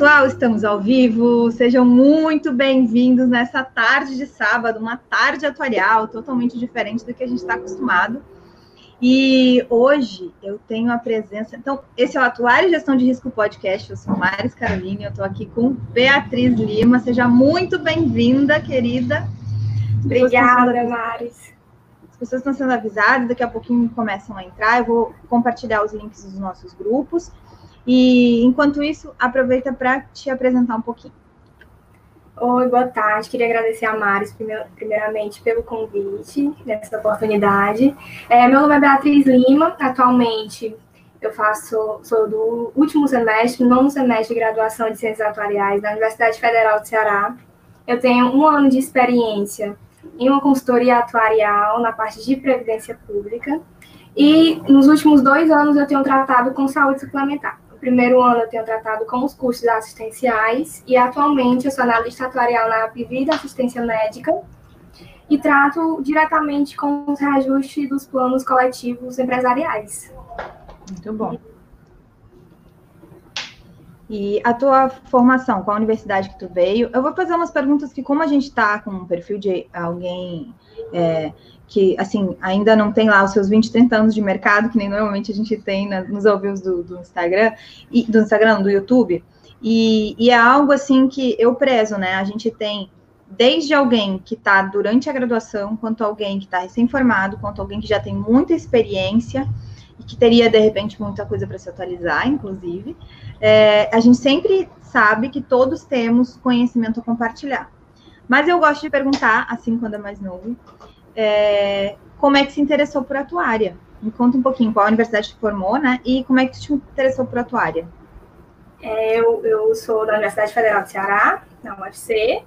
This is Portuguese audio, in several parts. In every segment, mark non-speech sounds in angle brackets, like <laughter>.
pessoal, estamos ao vivo. Sejam muito bem-vindos nessa tarde de sábado, uma tarde atuarial, totalmente diferente do que a gente está acostumado. E hoje eu tenho a presença. Então, esse é o Atuário e Gestão de Risco Podcast. Eu sou Maris Caroline, eu estou aqui com Beatriz Lima. Seja muito bem-vinda, querida. Obrigada, Maris. As pessoas estão sendo avisadas, daqui a pouquinho começam a entrar. Eu vou compartilhar os links dos nossos grupos. E enquanto isso, aproveita para te apresentar um pouquinho. Oi, boa tarde. Queria agradecer a Maris, primeiramente, pelo convite, nessa oportunidade. É, meu nome é Beatriz Lima. Atualmente, eu faço, sou do último semestre, nono semestre de graduação de Ciências Atuariais da Universidade Federal do Ceará. Eu tenho um ano de experiência em uma consultoria atuarial na parte de previdência pública. E nos últimos dois anos eu tenho tratado com saúde suplementar primeiro ano eu tenho tratado com os custos assistenciais e atualmente eu sou analista atuarial na Vida Assistência Médica e trato diretamente com os reajustes dos planos coletivos empresariais. Muito bom. E a tua formação, qual a universidade que tu veio? Eu vou fazer umas perguntas que, como a gente está com um perfil de alguém é, que, assim, ainda não tem lá os seus 20, 30 anos de mercado, que nem normalmente a gente tem na, nos ao do, do, Instagram, e, do Instagram, do YouTube, e, e, é algo, assim, que eu prezo, né? A gente tem desde alguém que está durante a graduação, quanto alguém que está recém-formado, quanto alguém que já tem muita experiência e que teria, de repente, muita coisa para se atualizar, inclusive, é, a gente sempre sabe que todos temos conhecimento a compartilhar. Mas eu gosto de perguntar, assim, quando é mais novo, é, como é que se interessou por atuária. Me conta um pouquinho qual universidade te formou, né? E como é que te interessou por atuária? É, eu, eu sou da Universidade Federal do Ceará, na UFC,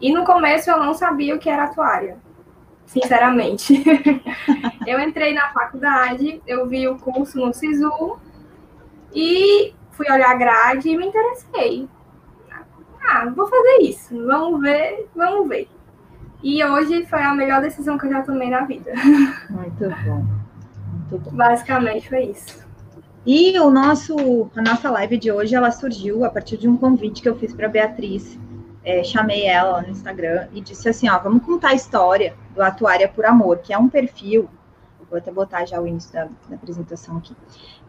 e no começo eu não sabia o que era atuária, sinceramente. <laughs> eu entrei na faculdade, eu vi o curso no SISU e fui olhar a grade e me interessei. Ah, vou fazer isso, vamos ver, vamos ver. E hoje foi a melhor decisão que eu já tomei na vida. Muito bom. Muito bom. Basicamente foi isso. E o nosso, a nossa live de hoje, ela surgiu a partir de um convite que eu fiz para Beatriz. É, chamei ela no Instagram e disse assim, ó, vamos contar a história do Atuária por Amor, que é um perfil, vou até botar já o início da, da apresentação aqui,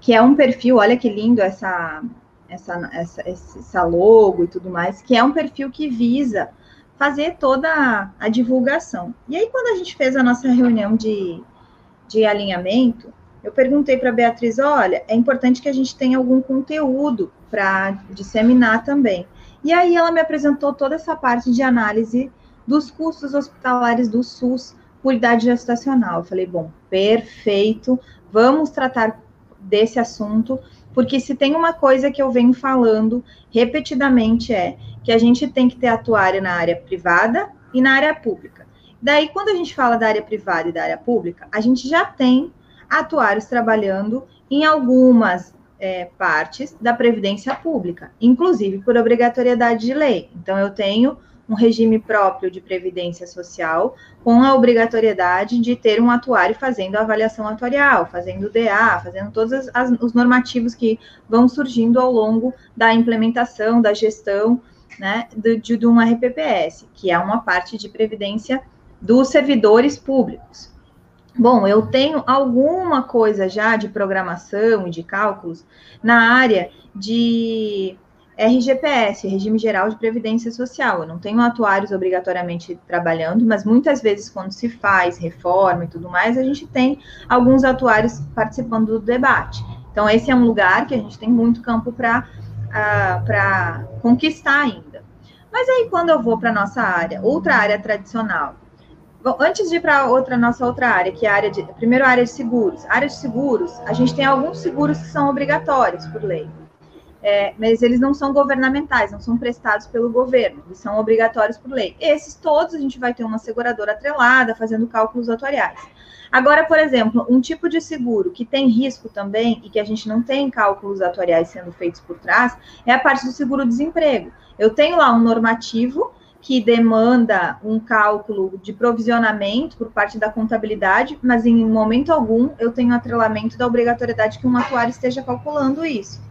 que é um perfil, olha que lindo essa, essa, essa, essa logo e tudo mais, que é um perfil que visa fazer toda a divulgação. E aí, quando a gente fez a nossa reunião de, de alinhamento, eu perguntei para a Beatriz: olha, é importante que a gente tenha algum conteúdo para disseminar também. E aí ela me apresentou toda essa parte de análise dos custos hospitalares do SUS por idade gestacional. Eu falei, bom, perfeito, vamos tratar desse assunto, porque se tem uma coisa que eu venho falando repetidamente é que a gente tem que ter atuária na área privada e na área pública. Daí, quando a gente fala da área privada e da área pública, a gente já tem atuários trabalhando em algumas é, partes da previdência pública, inclusive por obrigatoriedade de lei. Então, eu tenho um regime próprio de previdência social, com a obrigatoriedade de ter um atuário fazendo avaliação atuarial, fazendo DA, fazendo todos as, as, os normativos que vão surgindo ao longo da implementação, da gestão né, de, de um RPPS, que é uma parte de previdência dos servidores públicos. Bom, eu tenho alguma coisa já de programação e de cálculos na área de RGPS, Regime Geral de Previdência Social. Eu não tenho atuários obrigatoriamente trabalhando, mas muitas vezes, quando se faz reforma e tudo mais, a gente tem alguns atuários participando do debate. Então, esse é um lugar que a gente tem muito campo para uh, conquistar ainda. Mas aí, quando eu vou para nossa área, outra área tradicional, Bom, antes de ir para outra nossa outra área, que é a área de primeiro a área de seguros. A área de seguros, a gente tem alguns seguros que são obrigatórios por lei é, mas eles não são governamentais, não são prestados pelo governo, eles são obrigatórios por lei. Esses todos a gente vai ter uma seguradora atrelada, fazendo cálculos atuariais. Agora, por exemplo, um tipo de seguro que tem risco também e que a gente não tem cálculos atuariais sendo feitos por trás é a parte do seguro-desemprego. Eu tenho lá um normativo que demanda um cálculo de provisionamento por parte da contabilidade, mas em momento algum eu tenho atrelamento da obrigatoriedade que um atuário esteja calculando isso.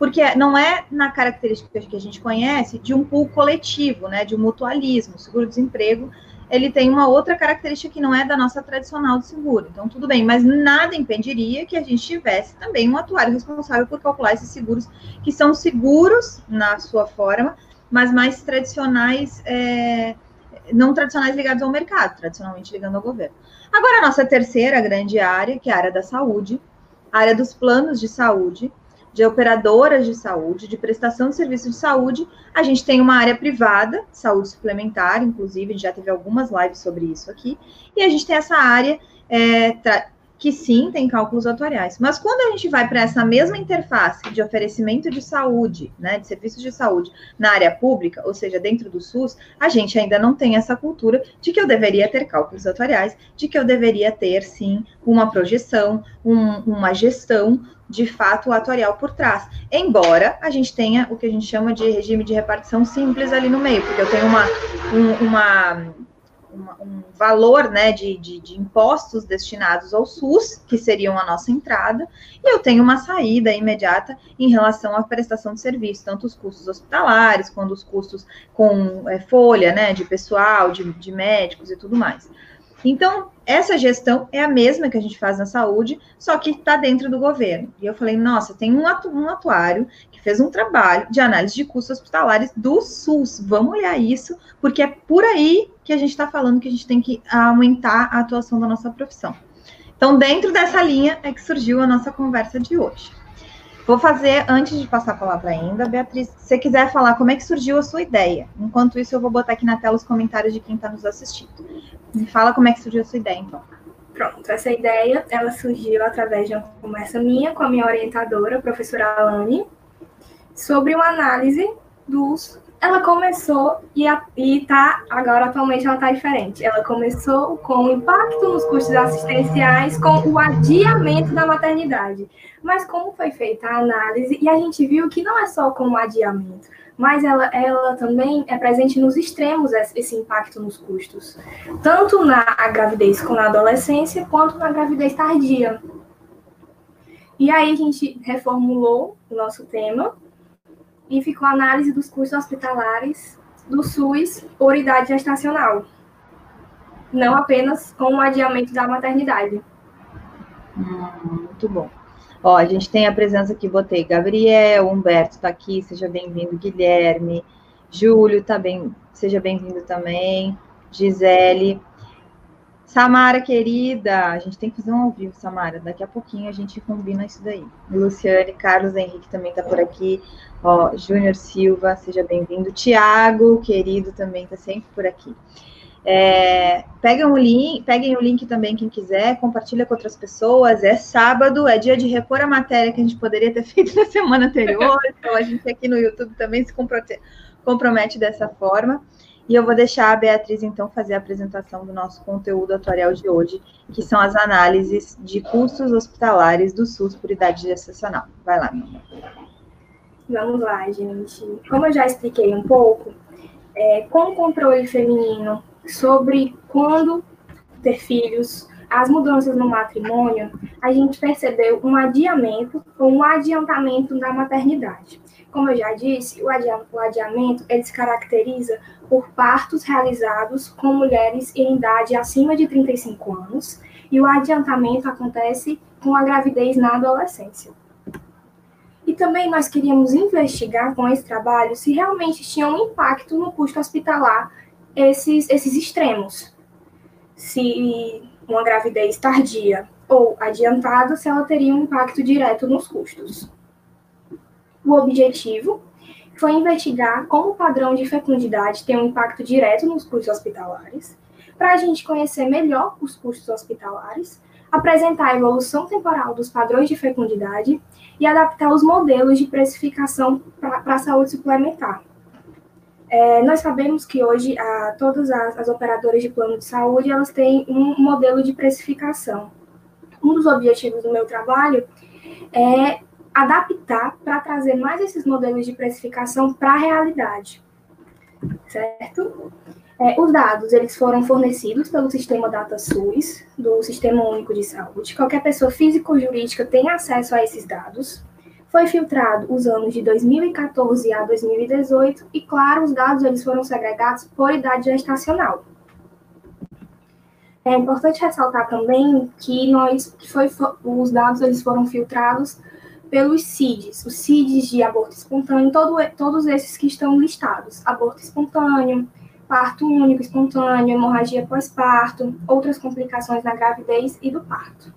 Porque não é na característica que a gente conhece de um pool coletivo, né, de um mutualismo. O seguro-desemprego, ele tem uma outra característica que não é da nossa tradicional do seguro. Então, tudo bem, mas nada impediria que a gente tivesse também um atuário responsável por calcular esses seguros, que são seguros na sua forma, mas mais tradicionais, é, não tradicionais ligados ao mercado, tradicionalmente ligando ao governo. Agora, a nossa terceira grande área, que é a área da saúde, a área dos planos de saúde, de operadoras de saúde, de prestação de serviços de saúde. A gente tem uma área privada, saúde suplementar, inclusive, já teve algumas lives sobre isso aqui. E a gente tem essa área é, que sim tem cálculos atuariais. Mas quando a gente vai para essa mesma interface de oferecimento de saúde, né, de serviços de saúde na área pública, ou seja, dentro do SUS, a gente ainda não tem essa cultura de que eu deveria ter cálculos atuariais, de que eu deveria ter sim uma projeção, um, uma gestão de fato atuarial por trás. Embora a gente tenha o que a gente chama de regime de repartição simples ali no meio, porque eu tenho uma, um, uma um valor né, de, de, de, impostos destinados ao SUS, que seriam a nossa entrada, e eu tenho uma saída imediata em relação à prestação de serviço, tanto os custos hospitalares, quanto os custos com é, folha né, de pessoal, de, de médicos e tudo mais. Então, essa gestão é a mesma que a gente faz na saúde, só que está dentro do governo. E eu falei, nossa, tem um, atu um atuário fez um trabalho de análise de custos hospitalares do SUS. Vamos olhar isso, porque é por aí que a gente está falando que a gente tem que aumentar a atuação da nossa profissão. Então, dentro dessa linha é que surgiu a nossa conversa de hoje. Vou fazer, antes de passar a palavra ainda, Beatriz, se você quiser falar como é que surgiu a sua ideia. Enquanto isso, eu vou botar aqui na tela os comentários de quem está nos assistindo. Me fala como é que surgiu a sua ideia, então. Pronto, essa ideia, ela surgiu através de uma conversa minha com a minha orientadora, a professora Alane, sobre uma análise dos ela começou e, a, e tá, agora atualmente ela está diferente. Ela começou com o impacto nos custos assistenciais, com o adiamento da maternidade. Mas como foi feita a análise, e a gente viu que não é só com o adiamento, mas ela, ela também é presente nos extremos esse impacto nos custos, tanto na gravidez com a adolescência, quanto na gravidez tardia. E aí a gente reformulou o nosso tema e ficou a análise dos custos hospitalares do SUS por idade gestacional, não apenas com o adiamento da maternidade. Hum, muito bom. Ó, a gente tem a presença aqui, botei Gabriel, Humberto está aqui, seja bem-vindo, Guilherme, Júlio tá bem, seja bem-vindo também, Gisele, Samara, querida, a gente tem que fazer um ao vivo, Samara. Daqui a pouquinho a gente combina isso daí. Luciane, Carlos Henrique também está por aqui. Ó, Júnior Silva, seja bem-vindo. Tiago, querido, também está sempre por aqui. É, peguem, o link, peguem o link também, quem quiser, compartilha com outras pessoas. É sábado, é dia de repor a matéria que a gente poderia ter <laughs> feito na semana anterior. Então, a gente aqui no YouTube também se compromete dessa forma. E eu vou deixar a Beatriz, então, fazer a apresentação do nosso conteúdo atuarial de hoje, que são as análises de custos hospitalares do SUS por idade gestacional. Vai lá, meu amor. Vamos lá, gente. Como eu já expliquei um pouco, é, com o controle feminino sobre quando ter filhos, as mudanças no matrimônio, a gente percebeu um adiamento ou um adiantamento da maternidade. Como eu já disse, o adiamento ele se caracteriza por partos realizados com mulheres em idade acima de 35 anos e o adiantamento acontece com a gravidez na adolescência. E também nós queríamos investigar com esse trabalho se realmente tinha um impacto no custo hospitalar esses, esses extremos. Se uma gravidez tardia ou adiantada, se ela teria um impacto direto nos custos. O objetivo foi investigar como o padrão de fecundidade tem um impacto direto nos custos hospitalares, para a gente conhecer melhor os custos hospitalares, apresentar a evolução temporal dos padrões de fecundidade e adaptar os modelos de precificação para a saúde suplementar. É, nós sabemos que hoje a, todas as, as operadoras de plano de saúde elas têm um modelo de precificação. Um dos objetivos do meu trabalho é adaptar para trazer mais esses modelos de precificação para a realidade, certo? É, os dados eles foram fornecidos pelo sistema DataSUS, do Sistema Único de Saúde. Qualquer pessoa física ou jurídica tem acesso a esses dados. Foi filtrado os anos de 2014 a 2018 e, claro, os dados eles foram segregados por idade gestacional. É importante ressaltar também que nós foi, os dados eles foram filtrados pelos CIDs, os CIDs de aborto espontâneo, todo, todos esses que estão listados: aborto espontâneo, parto único espontâneo, hemorragia pós-parto, outras complicações da gravidez e do parto.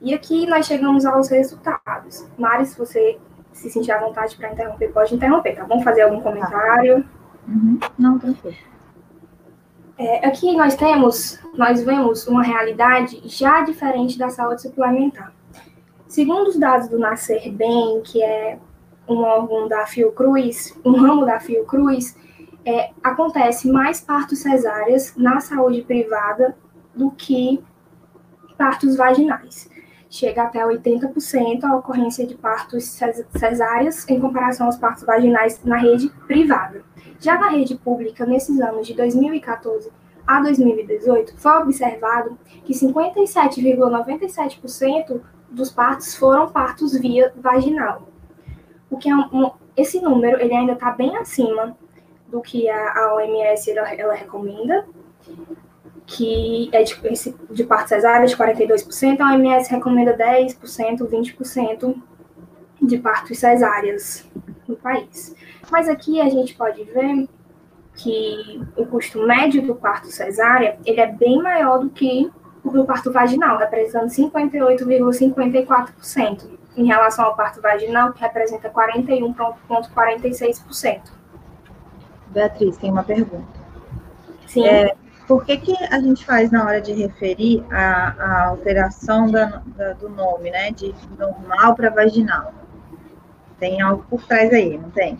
E aqui nós chegamos aos resultados. Mari, se você se sentir à vontade para interromper, pode interromper, tá bom? Fazer algum comentário? Uhum. Não, tranquilo. É, aqui nós temos, nós vemos uma realidade já diferente da saúde suplementar. Segundo os dados do Nascer Bem, que é um órgão da Fiocruz, um ramo da Fiocruz, é, acontece mais partos cesáreas na saúde privada do que partos vaginais. Chega até 80% a ocorrência de partos cesáreas em comparação aos partos vaginais na rede privada. Já na rede pública, nesses anos de 2014 a 2018, foi observado que 57,97% dos partos foram partos via vaginal. O que é um, um, esse número ele ainda está bem acima do que a, a OMS ela, ela, recomenda, que é de, de parto de 42%, a OMS recomenda 10%, 20% de partos cesáreas no país. Mas aqui a gente pode ver que o custo médio do parto cesárea ele é bem maior do que do parto vaginal, representando 58,54%, em relação ao parto vaginal, que representa 41,46%. Beatriz, tem uma pergunta. Sim. É, por que, que a gente faz na hora de referir a, a alteração da, da, do nome, né? De normal para vaginal? Tem algo por trás aí, não tem?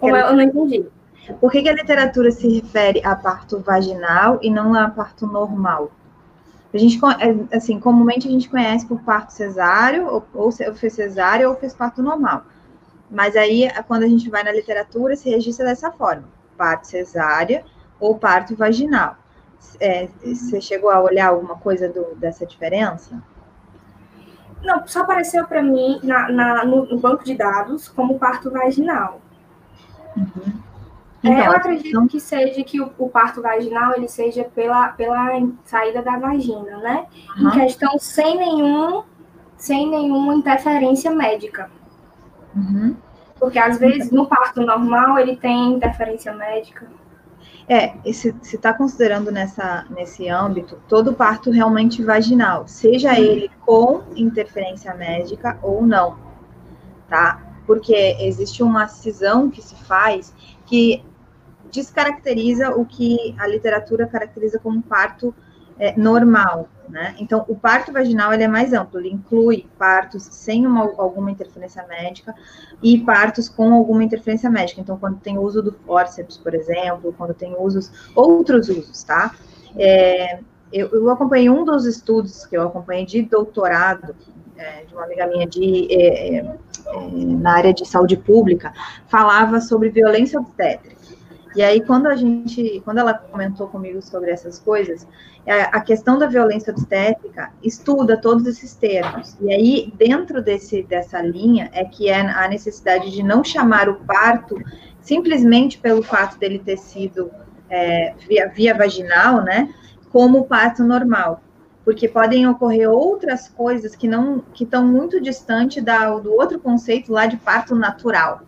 Como eu não entendi. Por que, que, a literatura se refere a parto vaginal e não a parto normal? A gente, é, assim, comumente a gente conhece por parto cesáreo, ou, ou fez cesárea ou fez parto normal. Mas aí, quando a gente vai na literatura, se registra dessa forma: parto cesárea ou parto vaginal. É, você chegou a olhar alguma coisa do, dessa diferença? Não, só apareceu para mim na, na no, no, banco de dados como parto vaginal. Uhum. Então, é, eu acredito então... que seja que o, o, parto vaginal ele seja pela, pela saída da vagina, né? Uhum. Em questão sem nenhum sem nenhuma interferência médica. Uhum. Porque às vezes no parto normal ele tem interferência médica. É, se está considerando nessa, nesse âmbito todo parto realmente vaginal, seja ele com interferência médica ou não, tá? Porque existe uma cisão que se faz que descaracteriza o que a literatura caracteriza como parto é, normal, né? Então, o parto vaginal ele é mais amplo, ele inclui partos sem uma, alguma interferência médica e partos com alguma interferência médica. Então, quando tem uso do fórceps, por exemplo, quando tem usos, outros usos, tá? É, eu, eu, acompanhei um dos estudos que eu acompanhei de doutorado, é, de uma amiga minha de, é, é, na área de saúde pública, falava sobre violência obstétrica. E aí, quando a gente, quando ela comentou comigo sobre essas coisas, é, a questão da violência obstétrica estuda todos esses termos. E aí, dentro desse, dessa linha, é que é a necessidade de não chamar o parto simplesmente pelo fato dele ter sido é, via, via vaginal, né, como parto normal. Porque podem ocorrer outras coisas que não que estão muito distante da, do outro conceito lá de parto natural.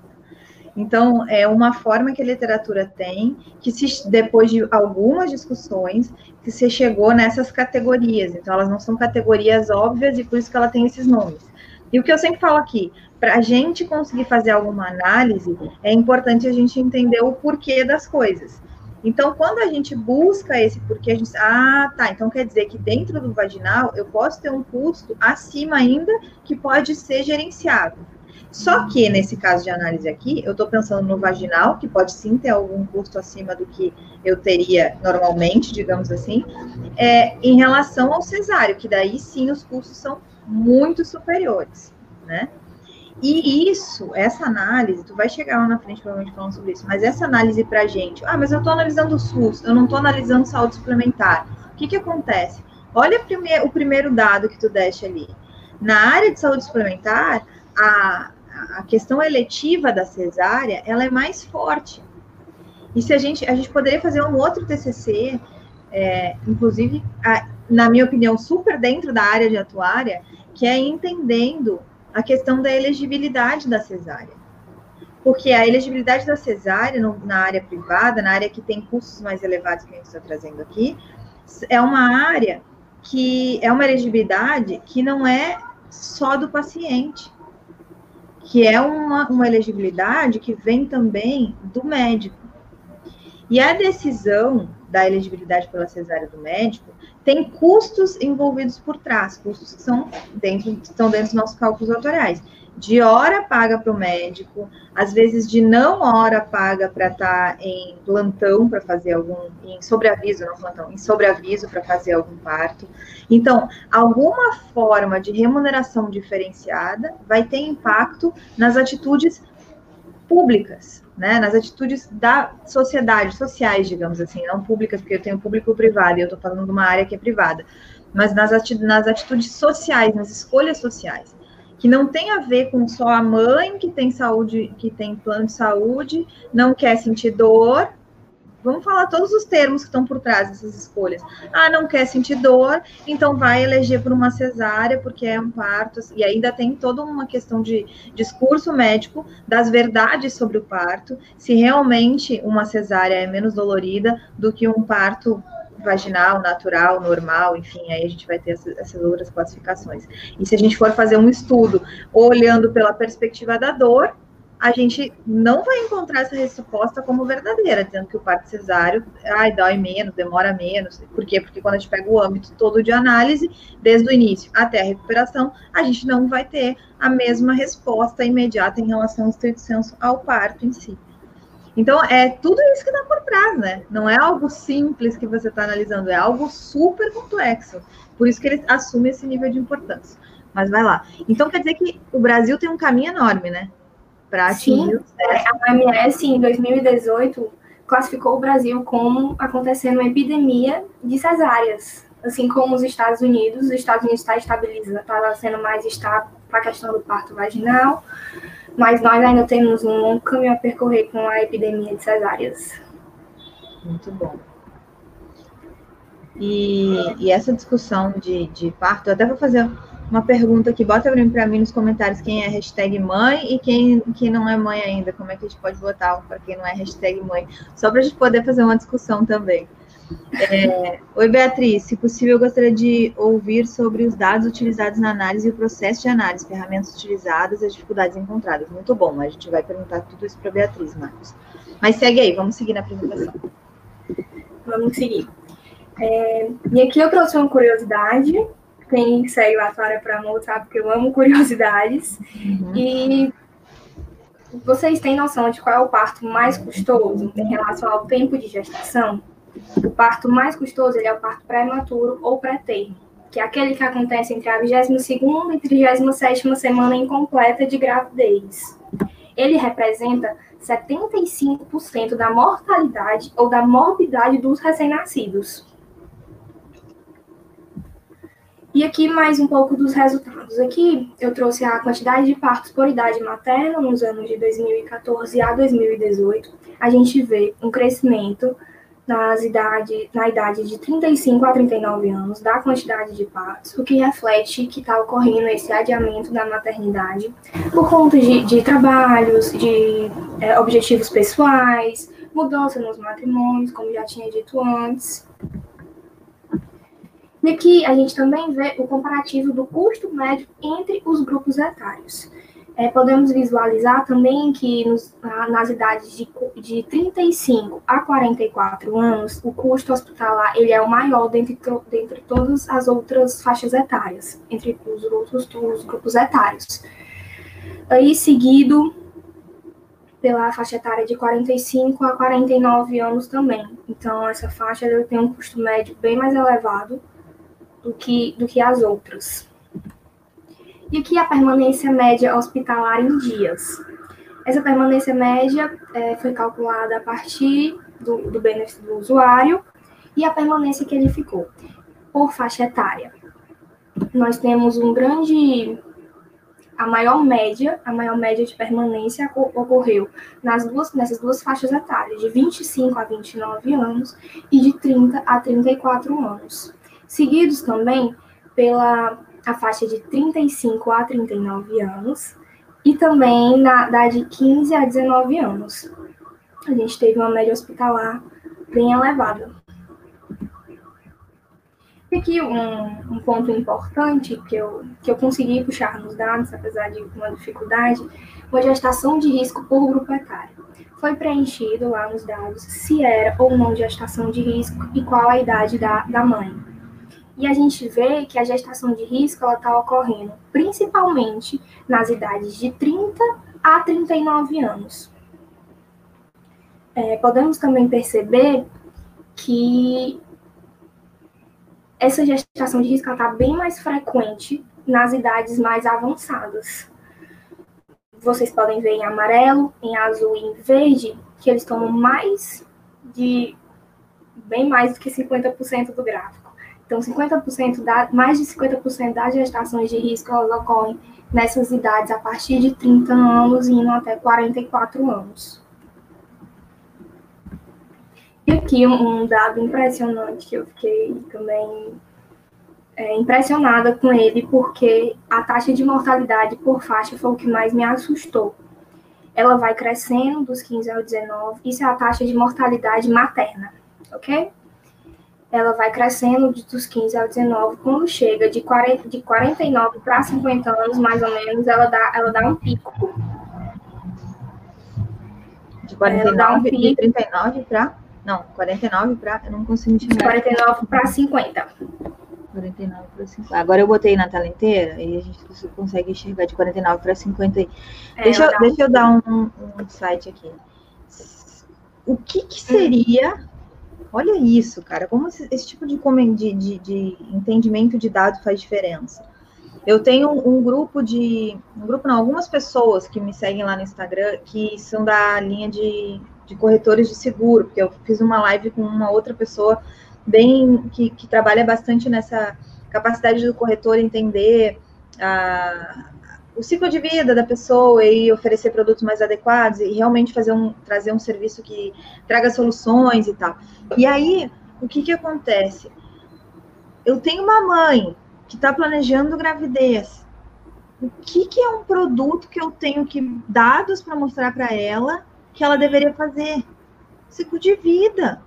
Então, é uma forma que a literatura tem, que se, depois de algumas discussões, que se chegou nessas categorias. Então, elas não são categorias óbvias e por isso que ela tem esses nomes. E o que eu sempre falo aqui, para a gente conseguir fazer alguma análise, é importante a gente entender o porquê das coisas. Então, quando a gente busca esse porquê, a gente. Ah, tá. Então quer dizer que dentro do vaginal eu posso ter um custo acima ainda que pode ser gerenciado. Só que nesse caso de análise aqui, eu estou pensando no vaginal, que pode sim ter algum custo acima do que eu teria normalmente, digamos assim, é, em relação ao cesáreo, que daí sim os custos são muito superiores, né? E isso, essa análise, tu vai chegar lá na frente provavelmente falando sobre isso, mas essa análise pra gente, ah, mas eu estou analisando o SUS, eu não estou analisando saúde suplementar. O que que acontece? Olha o primeiro dado que tu deste ali Na área de saúde suplementar, a, a questão eletiva da cesárea, ela é mais forte. E se a gente, a gente poderia fazer um outro TCC, é, inclusive, a, na minha opinião, super dentro da área de atuária, que é entendendo a questão da elegibilidade da cesárea. Porque a elegibilidade da cesárea no, na área privada, na área que tem custos mais elevados que a gente está trazendo aqui, é uma área que é uma elegibilidade que não é só do paciente, que é uma, uma elegibilidade que vem também do médico. E a decisão da elegibilidade pela cesárea do médico tem custos envolvidos por trás, custos que são dentro, estão dentro dos nossos cálculos autoriais de hora paga para o médico, às vezes de não hora paga para estar tá em plantão para fazer algum, em sobreaviso, não plantão, em sobreaviso para fazer algum parto. Então, alguma forma de remuneração diferenciada vai ter impacto nas atitudes públicas, né, nas atitudes da sociedade, sociais, digamos assim, não públicas, porque eu tenho público privado e eu estou falando de uma área que é privada, mas nas, nas atitudes sociais, nas escolhas sociais que não tem a ver com só a mãe que tem saúde, que tem plano de saúde, não quer sentir dor. Vamos falar todos os termos que estão por trás dessas escolhas. Ah, não quer sentir dor, então vai eleger por uma cesárea, porque é um parto. E ainda tem toda uma questão de discurso médico das verdades sobre o parto, se realmente uma cesárea é menos dolorida do que um parto vaginal, natural, normal, enfim, aí a gente vai ter essas, essas, outras classificações. E se a gente for fazer um estudo olhando pela perspectiva da dor, a gente não vai encontrar essa resposta como verdadeira, dizendo que o parto cesáreo, ai, dói menos, demora menos. Por quê? Porque quando a gente pega o âmbito todo de análise, desde o início até a recuperação, a gente não vai ter a mesma resposta imediata em relação ao estrito senso ao parto em si. Então, é tudo isso que está por trás, né? Não é algo simples que você está analisando, é algo super complexo. Por isso que ele assume esse nível de importância. Mas vai lá. Então, quer dizer que o Brasil tem um caminho enorme, né? Para atingir. Sim, é, a OMS, em 2018, classificou o Brasil como acontecendo uma epidemia de cesáreas. Assim como os Estados Unidos, os Estados Unidos está estabilizando, está sendo mais estável para a questão do parto vaginal mas nós ainda temos um longo caminho a percorrer com a epidemia de cesáreas. Muito bom. E, e essa discussão de, de parto, eu até vou fazer uma pergunta aqui, bota para mim nos comentários quem é hashtag mãe e quem, quem não é mãe ainda, como é que a gente pode votar para quem não é hashtag mãe, só para a gente poder fazer uma discussão também. É, Oi, Beatriz. Se possível, eu gostaria de ouvir sobre os dados utilizados na análise e o processo de análise, ferramentas utilizadas e as dificuldades encontradas. Muito bom, a gente vai perguntar tudo isso para a Beatriz, Marcos. Mas segue aí, vamos seguir na apresentação. Vamos seguir. É, e aqui eu trouxe uma curiosidade. Quem segue a Atuária para Amor sabe que eu amo curiosidades. Uhum. E vocês têm noção de qual é o parto mais custoso em relação ao tempo de gestação? O parto mais custoso é o parto prematuro ou pré-termo, que é aquele que acontece entre a 22ª e 37ª semana incompleta de gravidez. Ele representa 75% da mortalidade ou da morbidade dos recém-nascidos. E aqui mais um pouco dos resultados. Aqui eu trouxe a quantidade de partos por idade materna nos anos de 2014 a 2018. A gente vê um crescimento nas idade, na idade de 35 a 39 anos da quantidade de partos, o que reflete que está ocorrendo esse adiamento da maternidade por conta de, de trabalhos, de é, objetivos pessoais, mudança nos matrimônios, como já tinha dito antes. E aqui a gente também vê o comparativo do custo médio entre os grupos etários. É, podemos visualizar também que nos, nas idades de, de 35 a 44 anos, o custo hospitalar ele é o maior dentre, dentre todas as outras faixas etárias, entre os outros os grupos etários. Aí, seguido pela faixa etária de 45 a 49 anos também. Então, essa faixa tem um custo médio bem mais elevado do que, do que as outras e aqui a permanência média hospitalar em dias. Essa permanência média é, foi calculada a partir do, do benefício do usuário e a permanência que ele ficou por faixa etária. nós temos um grande a maior média, a maior média de permanência ocorreu nas duas, nessas duas faixas etárias, de 25 a 29 anos e de 30 a 34 anos. Seguidos também pela a faixa de 35 a 39 anos e também na da de 15 a 19 anos. A gente teve uma média hospitalar bem elevada. E aqui um, um, ponto importante que eu, que eu consegui puxar nos dados, apesar de uma dificuldade, uma gestação de risco por grupo etário. Foi preenchido lá nos dados se era ou não gestação de risco e qual a idade da, da mãe. E a gente vê que a gestação de risco está ocorrendo principalmente nas idades de 30 a 39 anos. É, podemos também perceber que essa gestação de risco está bem mais frequente nas idades mais avançadas. Vocês podem ver em amarelo, em azul e em verde que eles tomam mais de bem mais do que 50% do gráfico. Então, 50% da, mais de 50% das gestações de risco ocorrem nessas idades a partir de 30 anos e indo até 44 anos. E aqui um, dado impressionante que eu fiquei também é, impressionada com ele, porque a taxa de mortalidade por faixa foi o que mais me assustou. Ela vai crescendo dos 15 ao 19, isso é a taxa de mortalidade materna, ok? Ela vai crescendo dos 15 ao 19, quando chega de, 40, de 49 para 50 anos, mais ou menos, ela dá, ela dá um pico. De 49 um pico. 39 para não, 49 para. Eu não consigo enxergar. 49 para 50. 49 para 50. Agora eu botei na tela inteira e a gente consegue enxergar de 49 para 50. É, deixa, eu, deixa eu dar um, um site aqui. O que, que seria. Olha isso, cara. Como esse, esse tipo de, de, de, entendimento de dados faz diferença. Eu tenho um grupo de. Um grupo, não, algumas pessoas que me seguem lá no Instagram que são da linha de de corretores de seguro, porque eu fiz uma live com uma outra pessoa bem que, que trabalha bastante nessa capacidade do corretor entender a, o ciclo de vida da pessoa e oferecer produtos mais adequados e realmente fazer um trazer um serviço que traga soluções e tal. E aí, o que que acontece? Eu tenho uma mãe que está planejando gravidez. O que que é um produto que eu tenho que dados para mostrar para ela que ela deveria fazer? Seguro de vida.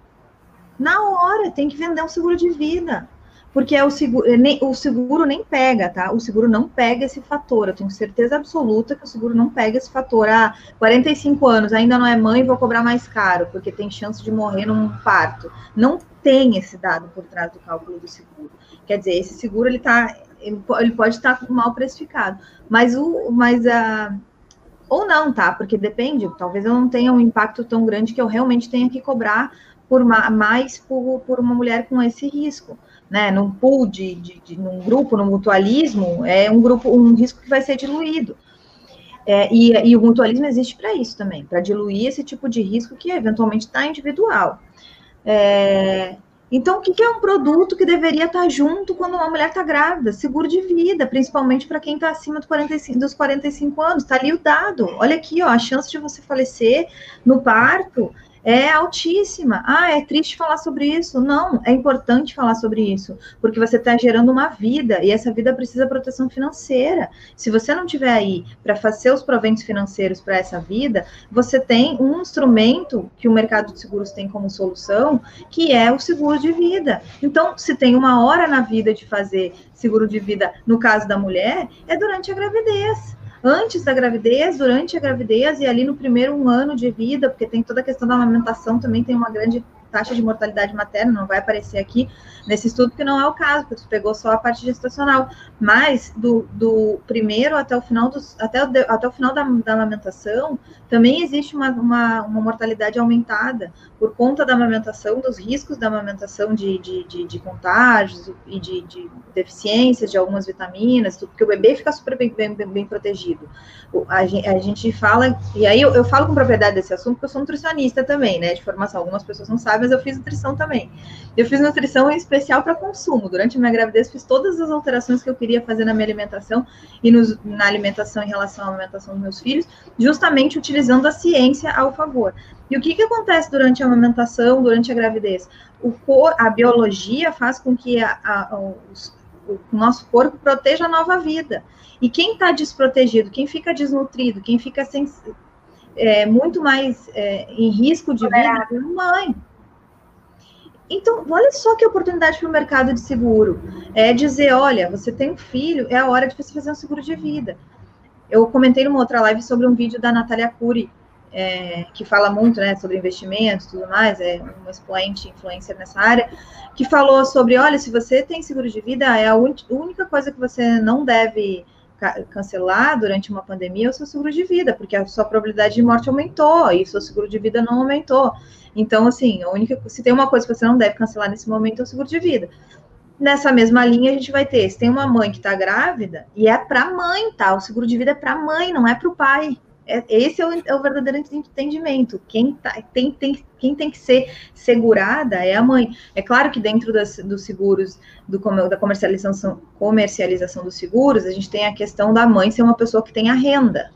Na hora, tem que vender um seguro de vida. Porque é o seguro, é nem, o seguro nem pega, tá? O seguro não pega esse fator. Eu tenho certeza absoluta que o seguro não pega esse fator. Ah, 45 anos, ainda não é mãe, vou cobrar mais caro, porque tem chance de morrer num parto. Não tem esse dado por trás do cálculo do seguro. Quer dizer, esse seguro ele tá. Ele, pode estar mal precificado. Mas o. Mas a ou não, tá? Porque depende, talvez eu não tenha um impacto tão grande que eu realmente tenha que cobrar por mais por, por uma mulher com esse risco. Né, num pool de, de, de num grupo, no mutualismo, é um grupo, um risco que vai ser diluído. É, e, e, o mutualismo existe para isso também, para diluir esse tipo de risco que eventualmente está individual. É, então, o que, é um produto que deveria estar junto quando uma mulher está grávida? Seguro de vida, principalmente para quem está acima do 45, dos 45 anos. Está ali o dado. Olha aqui, ó, a chance de você falecer no parto é altíssima. Ah, é triste falar sobre isso. Não, é importante falar sobre isso, porque você está gerando uma vida e essa vida precisa proteção financeira. Se você não tiver aí para fazer os proventos financeiros para essa vida, você tem um instrumento que o mercado de seguros tem como solução, que é o seguro de vida. Então, se tem uma hora na vida de fazer seguro de vida, no caso da mulher, é durante a gravidez antes da gravidez, durante a gravidez e ali no primeiro um ano de vida, porque tem toda a questão da amamentação, também tem uma grande taxa de mortalidade materna, não vai aparecer aqui nesse estudo, porque não é o caso, porque tu pegou só a parte gestacional. Mas do, do primeiro até o final dos, até até o final da, da amamentação, também existe uma, uma, uma, mortalidade aumentada por conta da amamentação, dos riscos da amamentação de, de, de, de contágios e de, de, deficiências de algumas vitaminas, porque o bebê fica super bem, bem, bem protegido. A gente, a gente fala, e aí eu, eu falo com propriedade desse assunto, porque eu sou nutricionista também, né, de formação. Algumas pessoas não sabem, mas eu fiz nutrição também. Eu fiz nutrição em especial para consumo. Durante a minha gravidez, fiz todas as alterações que eu queria fazer na minha alimentação e nos, na alimentação em relação à alimentação dos meus filhos, justamente utilizando a ciência ao favor. E o que, que acontece durante a amamentação, durante a gravidez? O cor, a biologia faz com que a, a, os, o nosso corpo proteja a nova vida. E quem está desprotegido, quem fica desnutrido, quem fica sem, é, muito mais é, em risco de vida, é a mãe. Então, olha só que oportunidade para o mercado de seguro. É dizer, olha, você tem um filho, é a hora de você fazer um seguro de vida. Eu comentei numa outra live sobre um vídeo da Natália Cury, é, que fala muito né, sobre investimentos e tudo mais, é uma expoente influencer nessa área, que falou sobre, olha, se você tem seguro de vida, é a única coisa que você não deve cancelar durante uma pandemia o seu seguro de vida, porque a sua probabilidade de morte aumentou e o seu seguro de vida não aumentou. Então, assim, a única, se tem uma coisa que você não deve cancelar nesse momento é o seguro de vida. Nessa mesma linha, a gente vai ter, se tem uma mãe que está grávida, e é para a mãe, tá? O seguro de vida é para a mãe, não é para o pai. É, esse é o, é o, verdadeiro entendimento. Quem, tá, tem, tem, quem tem que ser segurada é a mãe. É claro que dentro das, dos seguros, do, da comercialização, comercialização dos seguros, a gente tem a questão da mãe ser uma pessoa que tem a renda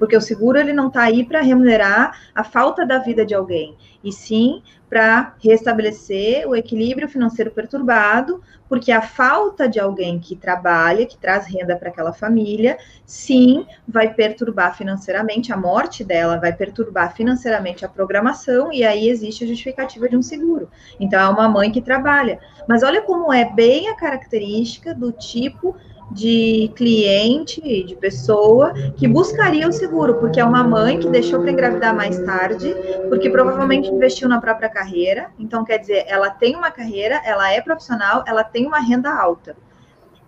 porque o seguro ele não está aí para remunerar a falta da vida de alguém, e sim para restabelecer o equilíbrio financeiro perturbado, porque a falta de alguém que trabalha, que traz renda para aquela família, sim, vai perturbar financeiramente, a morte dela vai perturbar financeiramente a programação, e aí existe a justificativa de um seguro. Então, é uma mãe que trabalha. Mas olha como é bem a característica do tipo de cliente, de pessoa que buscaria o seguro, porque é uma mãe que deixou para engravidar mais tarde, porque provavelmente investiu na própria carreira. Então, quer dizer, ela tem uma carreira, ela é profissional, ela tem uma renda alta.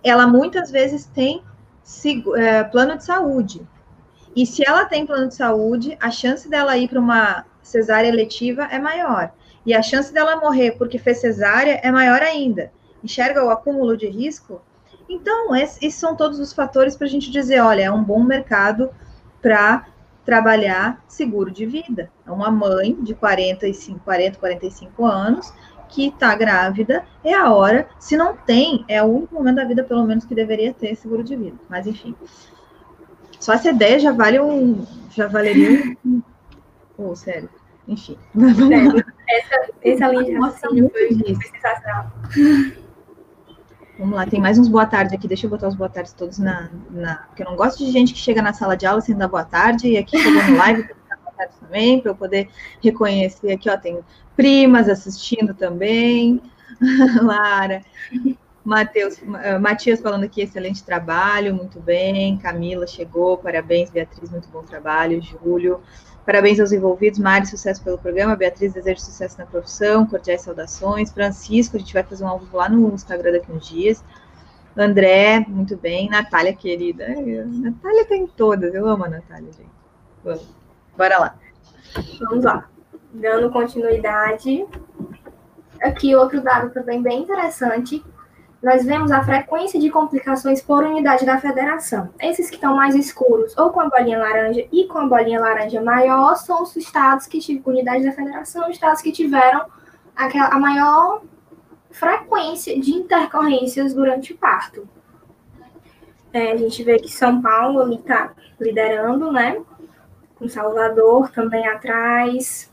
Ela muitas vezes tem é, plano de saúde. E se ela tem plano de saúde, a chance dela ir para uma cesárea eletiva é maior. E a chance dela morrer porque fez cesárea é maior ainda. Enxerga o acúmulo de risco? Então, esses são todos os fatores para a gente dizer, olha, é um bom mercado para trabalhar seguro de vida. É uma mãe de 45, 40, 45 anos que está grávida, é a hora, se não tem, é o único momento da vida, pelo menos, que deveria ter seguro de vida. Mas, enfim, só essa ideia já vale um, já valeria um, oh, sério, enfim. <laughs> Essa, essa linha de raciocínio foi sensacional. Vamos lá, tem mais uns boa tarde aqui. Deixa eu botar os boa tardes todos na, na. Porque eu não gosto de gente que chega na sala de aula sem dar boa tarde. E aqui chegou no live, <laughs> dar boa tarde também, para eu poder reconhecer aqui, ó. Tem primas assistindo também. <laughs> Lara. Matheus, uh, Matias falando aqui, excelente trabalho, muito bem. Camila chegou, parabéns, Beatriz, muito bom trabalho. Júlio, Parabéns aos envolvidos, Mari, sucesso pelo programa. Beatriz, desejo sucesso na profissão. Cordiais saudações. Francisco, a gente vai fazer um alvo lá no Instagram daqui uns dias. André, muito bem. Natália, querida. Natália tem todas. Eu amo a Natália, gente. Vamos. Bora lá. Vamos lá. Dando continuidade. Aqui outro dado também bem interessante nós vemos a frequência de complicações por unidade da federação. Esses que estão mais escuros, ou com a bolinha laranja e com a bolinha laranja maior, são os estados que tiveram, unidade da federação, os estados que tiveram aquela, a maior frequência de intercorrências durante o parto. É, a gente vê que São Paulo está liderando, né? Com Salvador também atrás.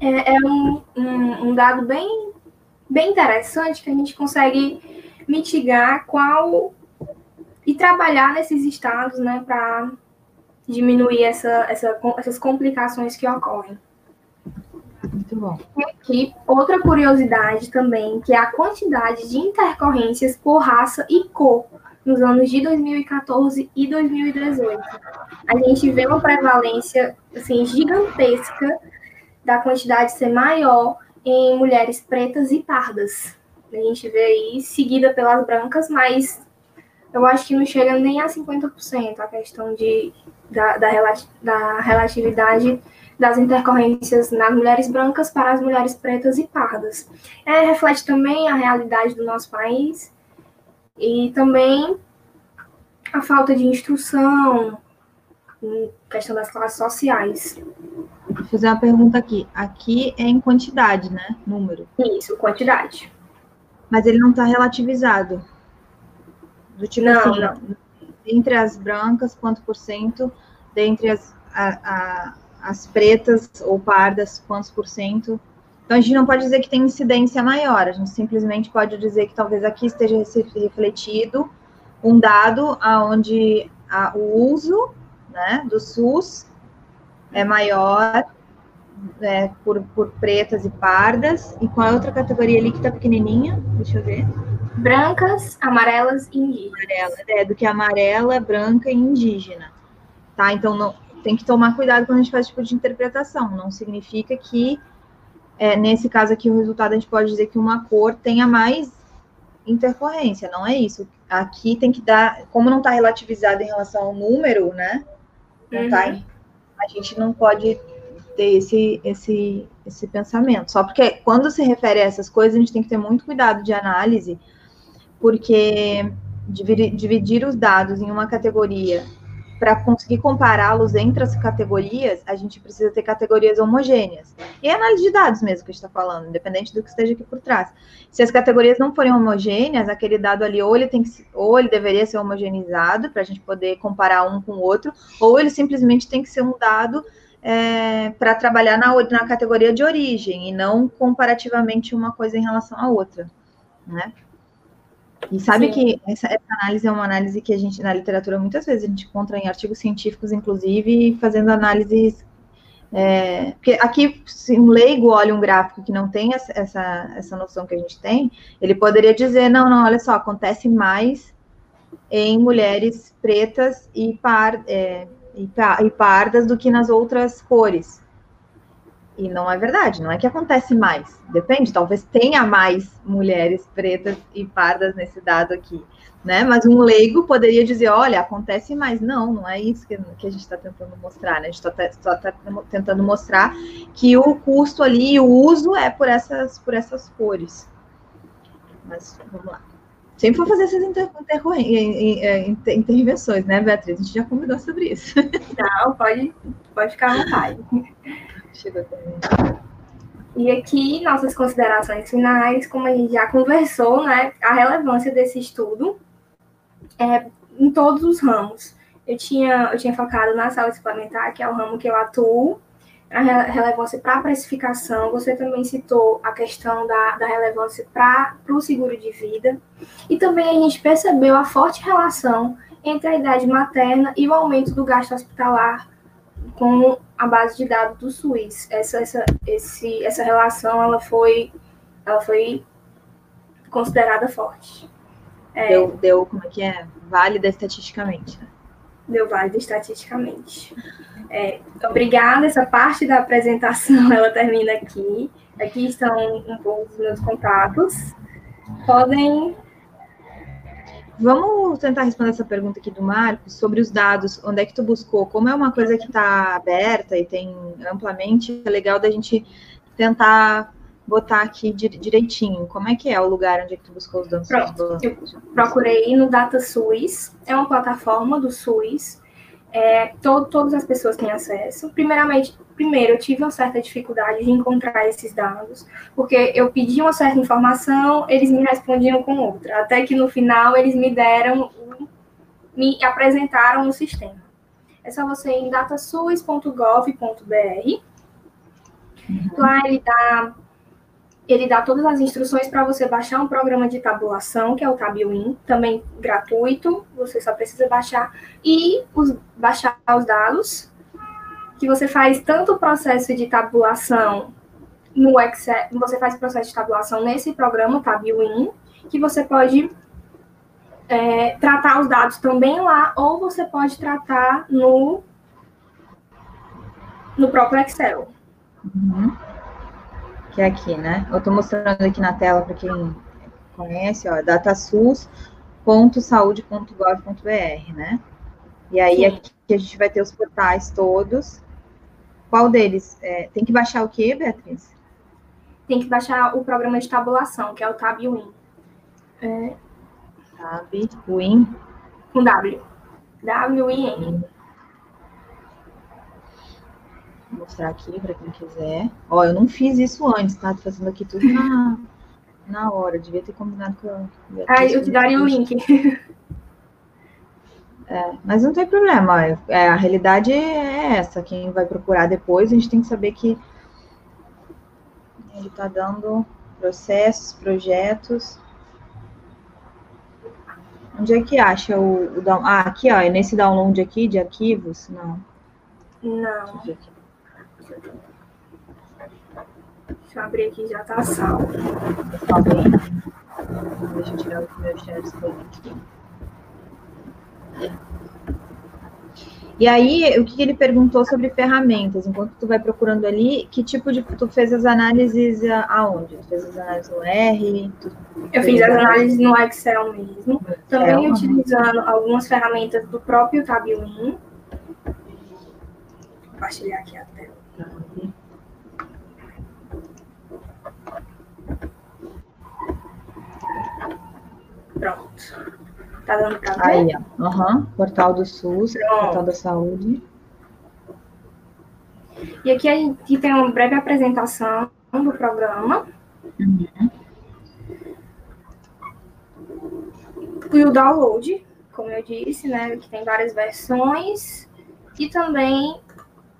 É, é um, um, um dado bem bem interessante que a gente consegue mitigar qual e trabalhar nesses estados, né, para diminuir essa, essa, essas complicações que ocorrem. Muito bom. E aqui, outra curiosidade também, que é a quantidade de intercorrências por raça e cor nos anos de 2014 e 2018. A gente vê uma prevalência assim, gigantesca da quantidade ser maior em mulheres pretas e pardas. A gente vê aí seguida pelas brancas, mas eu acho que não chega nem a 50% a questão de, da, da, da relatividade das intercorrências nas mulheres brancas para as mulheres pretas e pardas. É, reflete também a realidade do nosso país e também a falta de instrução, questão das classes sociais. Vou fazer uma pergunta aqui. Aqui é em quantidade, né? Número. Isso, quantidade. Mas ele não está relativizado. Do tipo Não, assim, não. entre as brancas, quanto por cento, dentre as, a- a- as pretas ou pardas, quantos por cento. Então, a gente não pode dizer que tem incidência maior, a gente simplesmente pode dizer que talvez aqui esteja refletido um dado onde o uso né, do SUS é maior é, por, por pretas e pardas. E qual é a outra categoria ali que está pequenininha? Deixa eu ver. Brancas, amarelas e indígenas. amarela, é, do que amarela, branca e indígena. Tá? Então não, tem que tomar cuidado quando a gente faz esse tipo de interpretação. Não significa que, é, nesse caso aqui, o resultado a gente pode dizer que uma cor tenha mais intercorrência. Não é isso. Aqui tem que dar, como não está relativizado em relação ao número, né? Não tá, Uhum. A gente não pode ter esse, esse, esse pensamento. Só porque quando se refere a essas coisas, a gente tem que ter muito cuidado de análise, porque dividir, dividir os dados em uma categoria para conseguir compará-los entre as categorias, a gente precisa ter categorias homogêneas. E é análise de dados mesmo que a gente está falando, independente do que esteja aqui por trás. Se as categorias não forem homogêneas, aquele dado ali, ou ele tem que, ou ele deveria ser homogeneizado para a gente poder comparar um com o outro, ou ele simplesmente tem que ser um dado para trabalhar na, na categoria de origem e não comparativamente uma coisa em relação à outra, né? E sabe Sim. que essa, essa análise é uma análise que a gente, na literatura, muitas vezes a gente encontra em artigos científicos, inclusive, fazendo análises. é, porque aqui, se um leigo olha um gráfico que não tem essa, essa, essa noção que a gente tem, ele poderia dizer: não, não, olha só, acontece mais em mulheres pretas e, par, é, e, e pardas do que nas outras cores. E não é verdade, não é que acontece mais. Depende, talvez tenha mais mulheres pretas e pardas nesse dado aqui, né? Mas um leigo poderia dizer, olha, acontece mais. Não, não é isso que, que a gente está tentando mostrar, né? A gente está tentando mostrar que o custo ali, o uso é por essas, por essas cores. Mas vamos lá. Sempre vou fazer essas inter- em- inter- intervenções, né, Beatriz? A gente já combinou sobre isso. Não, pode, pode ficar à vontade. Chegou também. E aqui, nossas considerações finais, como a gente já conversou, né, a relevância desse estudo é em todos os ramos. Eu tinha, eu tinha focado na saúde suplementar, que é o ramo que eu atuo, a re- relevância para a precificação. Você também citou a questão da, da relevância para o seguro de vida. E também a gente percebeu a forte relação entre a idade materna e o aumento do gasto hospitalar com a base de dados do SUS. Essa, essa, esse, essa relação ela foi, ela foi considerada forte. É, Deu, deu, como é que é? Válida estatisticamente. né? deu válido estatisticamente. É, obrigada, essa parte da apresentação <laughs> ela termina aqui. Aqui estão um pouco dos meus contatos. Podem. Vamos tentar responder essa pergunta aqui do Marcos sobre os dados, onde é que tu buscou? Como é uma coisa que está aberta e tem amplamente, é legal da gente tentar botar aqui di- direitinho. Como é que é o lugar onde é que tu buscou os dados? Pronto, eu procurei no DataSUS, é uma plataforma do SUS, é, to- todas as pessoas têm acesso. Primeiramente, primeiro, eu tive uma certa dificuldade de encontrar esses dados, porque eu pedi uma certa informação, eles me respondiam com outra, até que no final eles me deram, me apresentaram no sistema. É só você ir em datasus.gov.br, lá ele dá ele dá todas as instruções para você baixar um programa de tabulação, que é o Tabuin, também gratuito, você só precisa baixar, e os, baixar os dados, que você faz tanto o processo de tabulação no Excel, você faz o processo de tabulação nesse programa, Tabuin, que você pode é, tratar os dados também lá, ou você pode tratar no, no próprio Excel. Uhum. Que é aqui, né? Eu estou mostrando aqui na tela para quem conhece, ó, datasus.saude.gov.br, né? E aí Sim. aqui a gente vai ter os portais todos. Qual deles? É, tem que baixar o quê, Beatriz? Tem que baixar o programa de tabulação, que é o Tabuin. Sabe? Win. com W. W-I-N. Vou mostrar aqui para quem quiser. Ó, eu não fiz isso antes, tá? Tô fazendo aqui tudo na, na hora. Devia ter combinado com a. Ah, eu te daria o link. <laughs> É, mas não tem problema. É, a realidade é essa. Quem vai procurar depois, a gente tem que saber que ele está dando processos, projetos. Onde é que acha o, o ah, aqui, ó, é nesse download aqui de arquivos? Não. Não. Deixa eu abrir aqui, já tá salvo. Tá bem? Deixa eu tirar o meu share screen aqui. E aí, o que ele perguntou sobre ferramentas? Enquanto tu vai procurando ali, que tipo de. Tu fez as análises aonde? Tu fez as análises no R? Eu fiz as análises no Excel mesmo. Excel, Também utilizando algumas ferramentas do próprio Tableau. Vou compartilhar aqui a tela. Pronto. Tá dando pra ver? Aí, ó. Uhum. Portal do SUS, Pronto. Portal da Saúde. E aqui a gente tem uma breve apresentação do programa. Uhum. E o download, como eu disse, né? Que tem várias versões. E também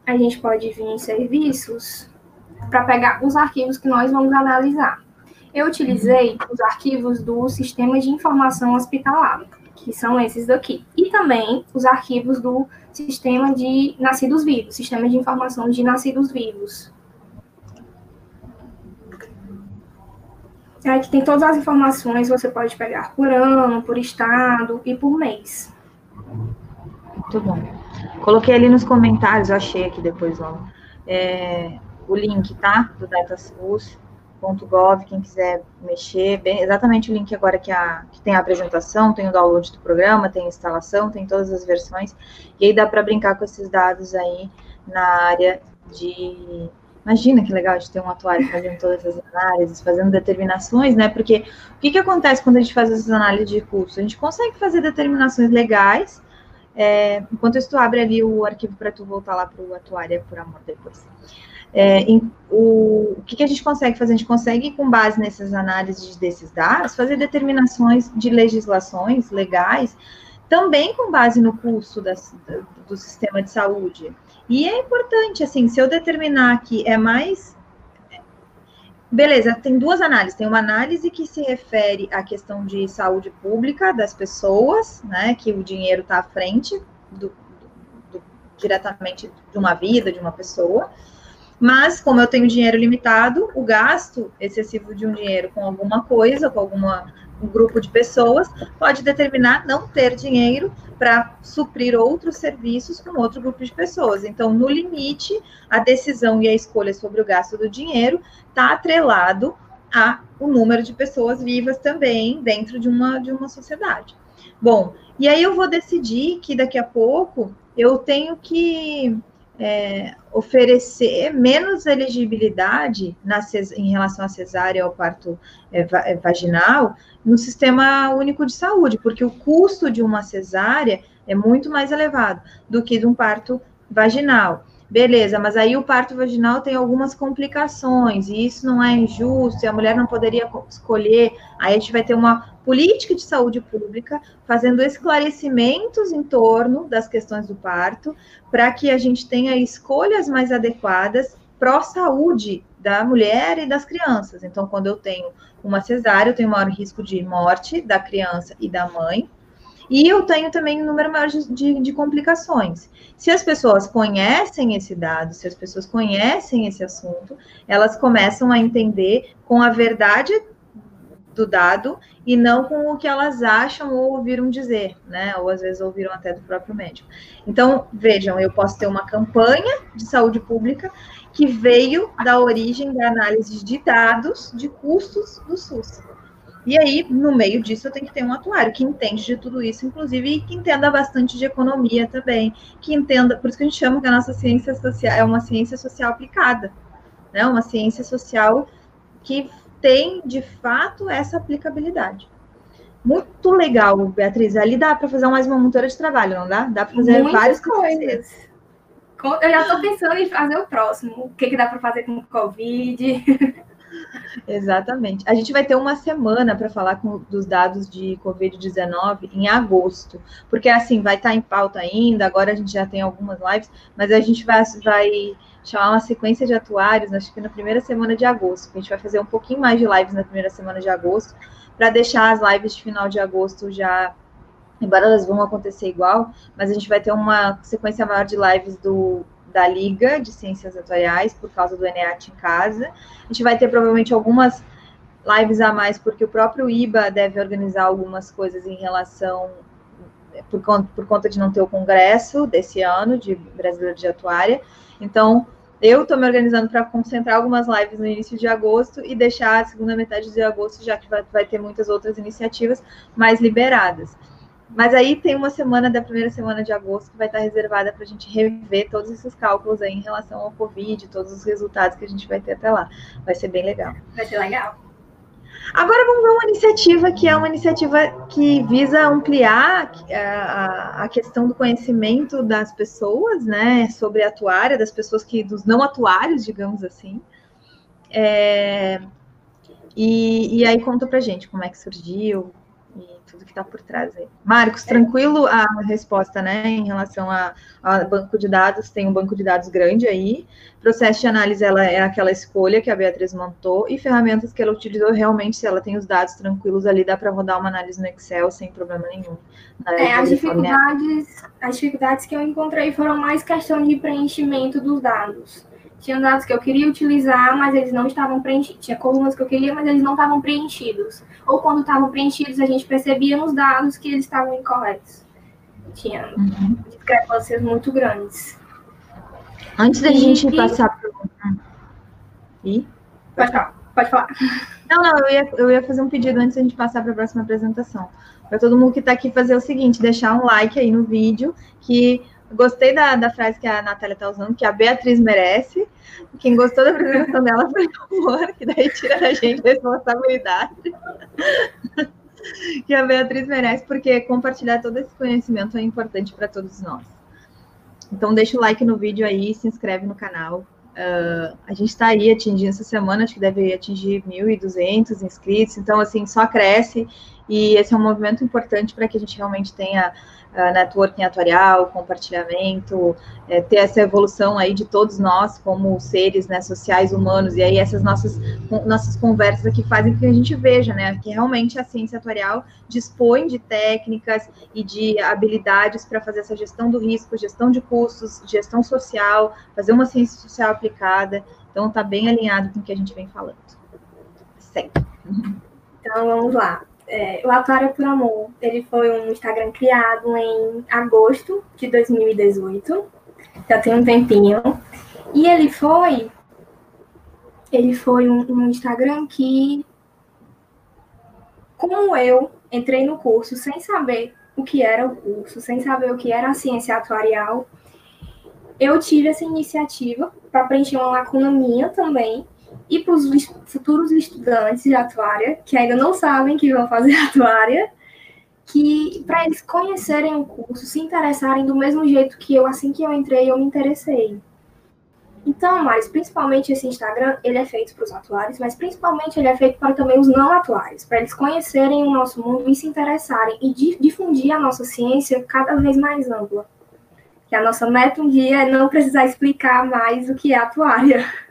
a gente pode vir em serviços para pegar os arquivos que nós vamos analisar. Eu utilizei os arquivos do Sistema de Informação Hospitalar, que são esses daqui. E também os arquivos do Sistema de Nascidos Vivos, Sistema de Informação de Nascidos Vivos. Aqui tem todas as informações, você pode pegar por ano, por estado e por mês. Muito bom. Coloquei ali nos comentários, eu achei aqui depois, ó, é, o link, tá? Do DataSUS .gov, quem quiser mexer, bem, exatamente o link agora que, a, que tem a apresentação, tem o download do programa, tem a instalação, tem todas as versões, e aí dá para brincar com esses dados aí na área de... Imagina que legal de ter um atuário fazendo todas as análises, fazendo determinações, né? Porque o que, que acontece quando a gente faz essas análises de curso? A gente consegue fazer determinações legais, é, enquanto isso, tu abre ali o arquivo para tu voltar lá para o atuário por amor depois. É, em, o, o que, que, a gente consegue fazer? A gente consegue, com base nessas análises desses dados, fazer determinações de legislações legais, também com base no curso das, do, do sistema de saúde. E é importante, assim, se eu determinar que é mais. Beleza, tem duas análises. Tem uma análise que se refere à questão de saúde pública das pessoas, né? Que o dinheiro está à frente do, do, diretamente de uma vida, de uma pessoa. Mas, como eu tenho dinheiro limitado, o gasto excessivo de um dinheiro com alguma coisa, com alguma um grupo de pessoas, pode determinar não ter dinheiro para suprir outros serviços com outro grupo de pessoas. Então, no limite, a decisão e a escolha sobre o gasto do dinheiro está atrelado a o número de pessoas vivas também dentro de uma, de uma sociedade. Bom, e aí eu vou decidir que daqui a pouco eu tenho que é, oferecer menos elegibilidade na, em relação à cesárea ou parto é, é, vaginal no sistema único de saúde, porque o custo de uma cesárea é muito mais elevado do que de um parto vaginal. Beleza, mas aí o parto vaginal tem algumas complicações, e isso não é injusto, e a mulher não poderia escolher. Aí a gente vai ter uma política de saúde pública fazendo esclarecimentos em torno das questões do parto, para que a gente tenha escolhas mais adequadas pró-saúde da mulher e das crianças. Então, quando eu tenho uma cesárea, eu tenho maior risco de morte da criança e da mãe, e eu tenho também um número maior de, de, complicações. Se as pessoas conhecem esse dado, se as pessoas conhecem esse assunto, elas começam a entender com a verdade do dado e não com o que elas acham ou ouviram dizer, né? Ou às vezes ouviram até do próprio médico. Então, vejam, eu posso ter uma campanha de saúde pública que veio da origem da análise de dados de custos do SUS. E aí, no meio disso, eu tenho que ter um atuário que entende de tudo isso, inclusive, e que entenda bastante de economia também, que entenda, por isso que a gente chama que a nossa ciência social é uma ciência social aplicada, né? Uma ciência social que tem, de fato, essa aplicabilidade. Muito legal, Beatriz. Ali dá para fazer mais uma montora de trabalho, não dá? Dá para fazer Muitas várias coisas. Eu já estou pensando em fazer o próximo. O que, que dá para fazer com o Covid? <laughs> Exatamente. A gente vai ter uma semana para falar com, dos dados de Covid-19 em agosto, porque assim vai estar tá em pauta ainda. Agora a gente já tem algumas lives, mas a gente vai, vai chamar uma sequência de atuários, acho que na primeira semana de agosto. A gente vai fazer um pouquinho mais de lives na primeira semana de agosto, para deixar as lives de final de agosto já. Embora elas vão acontecer igual, mas a gente vai ter uma sequência maior de lives do da Liga de Ciências Atuariais, por causa do ENEAT em casa. A gente vai ter provavelmente algumas lives a mais, porque o próprio IBA deve organizar algumas coisas em relação, por conta, por conta de não ter o congresso desse ano de Brasileiro de Atuária. Então, eu estou me organizando para concentrar algumas lives no início de agosto e deixar a segunda metade de agosto, já que vai, vai ter muitas outras iniciativas mais liberadas. Mas aí tem uma semana da primeira semana de agosto que vai estar reservada para a gente rever todos esses cálculos aí em relação ao Covid, todos os resultados que a gente vai ter até lá. Vai ser bem legal. Vai ser legal. Agora vamos ver uma iniciativa que é uma iniciativa que visa ampliar é, a, questão do conhecimento das pessoas, né, sobre a atuária, das pessoas que, dos não atuários, digamos assim. É, e, e aí conta pra gente como é que surgiu, tudo que está por trás aí. Marcos, tranquilo a resposta, né, em relação a, a, banco de dados, tem um banco de dados grande aí, processo de análise, ela é aquela escolha que a Beatriz montou, e ferramentas que ela utilizou, realmente, se ela tem os dados tranquilos ali, dá para rodar uma análise no Excel sem problema nenhum. É, as dificuldades, as dificuldades que eu encontrei foram mais questão de preenchimento dos dados tinha dados que eu queria utilizar, mas eles não estavam preenchidos. Tinha colunas que eu queria, mas eles não estavam preenchidos. Ou quando estavam preenchidos, a gente percebia nos dados que eles estavam incorretos. Tinha uhum. discrepâncias muito grandes. Antes da e, gente passar para E? Pode falar. Pode falar. Não, não, eu ia, eu ia fazer um pedido antes da gente passar para a próxima apresentação. Para todo mundo que está aqui fazer o seguinte, deixar um like aí no vídeo, que Gostei da, da frase que a Natália está usando, que a Beatriz merece. Quem gostou da apresentação dela foi o amor, que daí tira da gente a responsabilidade. que a Beatriz merece, porque compartilhar todo esse conhecimento é importante para todos nós. Então, deixa o like no vídeo aí, se inscreve no canal. Uh, a gente está aí atingindo essa semana, acho que deve atingir 1.200 inscritos, então, assim, só cresce e esse é um movimento importante para que a gente realmente tenha uh, networking atuarial, compartilhamento, é, ter essa evolução aí de todos nós como seres né, sociais humanos, e aí essas nossas, nossas conversas aqui fazem com que a gente veja, né, que realmente a ciência atuarial dispõe de técnicas e de habilidades para fazer essa gestão do risco, gestão de custos, gestão social, fazer uma ciência social aplicada, então está bem alinhado com o que a gente vem falando. Certo. Então, vamos lá. É, o Atuária por Amor, ele foi um Instagram criado em agosto de 2018, já tem um tempinho, e ele foi, ele foi um, um Instagram que, como eu entrei no curso sem saber o que era o curso, sem saber o que era a ciência atuarial, eu tive essa iniciativa para preencher uma lacuna minha também, e para os futuros estudantes de atuária, que ainda não sabem que vão fazer <laughs> atuária, que para eles conhecerem o curso, se interessarem do mesmo jeito que eu, assim que eu entrei, eu me interessei. Então, mas principalmente esse Instagram, ele é feito para os atuários, mas principalmente ele é feito para também os não atuários, para eles conhecerem o nosso mundo e se interessarem e difundir a nossa ciência cada vez mais ampla. Que a nossa meta um dia é não precisar explicar mais o que é atuária. <laughs>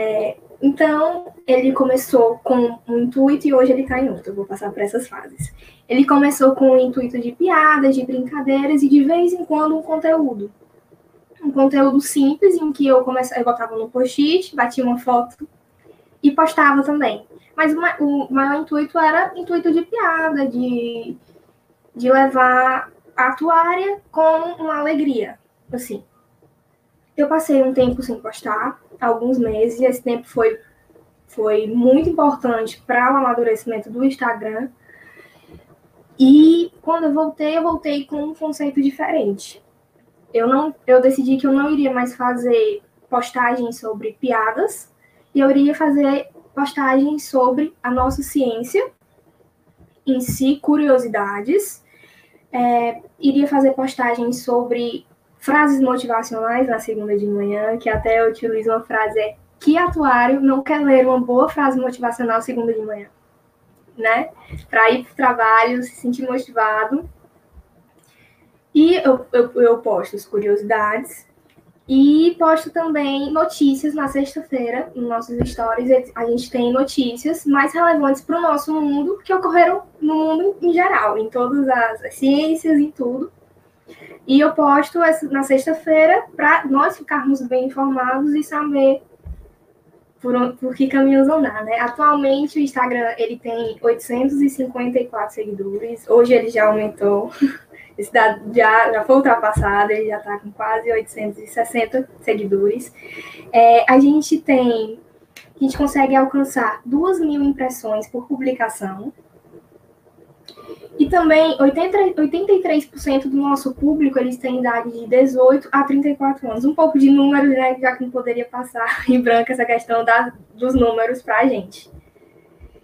É, então, ele começou com um intuito e hoje ele está em outro. Eu vou passar por essas fases. Ele começou com o intuito de piadas, de brincadeiras e de vez em quando um conteúdo. Um conteúdo simples em que eu comecei, eu botava no post-it, batia uma foto e postava também. Mas o maior intuito era intuito de piada, de, de levar a atuária com uma alegria, assim. Eu passei um tempo sem postar, alguns meses, e esse tempo foi, foi muito importante para o amadurecimento do Instagram. E quando eu voltei, eu voltei com um conceito diferente. Eu não, eu decidi que eu não iria mais fazer postagens sobre piadas, e eu iria fazer postagens sobre a nossa ciência em si, curiosidades. É, iria fazer postagens sobre frases motivacionais na segunda de manhã, que até eu utilizo uma frase é que atuário não quer ler uma boa frase motivacional segunda de manhã, né? Para ir para o trabalho, se sentir motivado. E eu, eu, eu posto as curiosidades e posto também notícias na sexta-feira, nos nossos stories. A gente tem notícias mais relevantes para o nosso mundo que ocorreram no mundo em geral, em todas as, as ciências e tudo. E eu posto na sexta-feira para nós ficarmos bem informados e saber por, por que caminhos andar, né? Atualmente o Instagram ele tem 854 seguidores, hoje ele já aumentou. <laughs> Esse já, já foi ultrapassado, ele já está com quase 860 seguidores. É, a gente tem, a gente consegue alcançar duas mil impressões por publicação. E também 80, 83% do nosso público eles têm idade de 18 a 34 anos. Um pouco de números, né, já que não poderia passar <laughs> em branco essa questão da, dos números para a gente.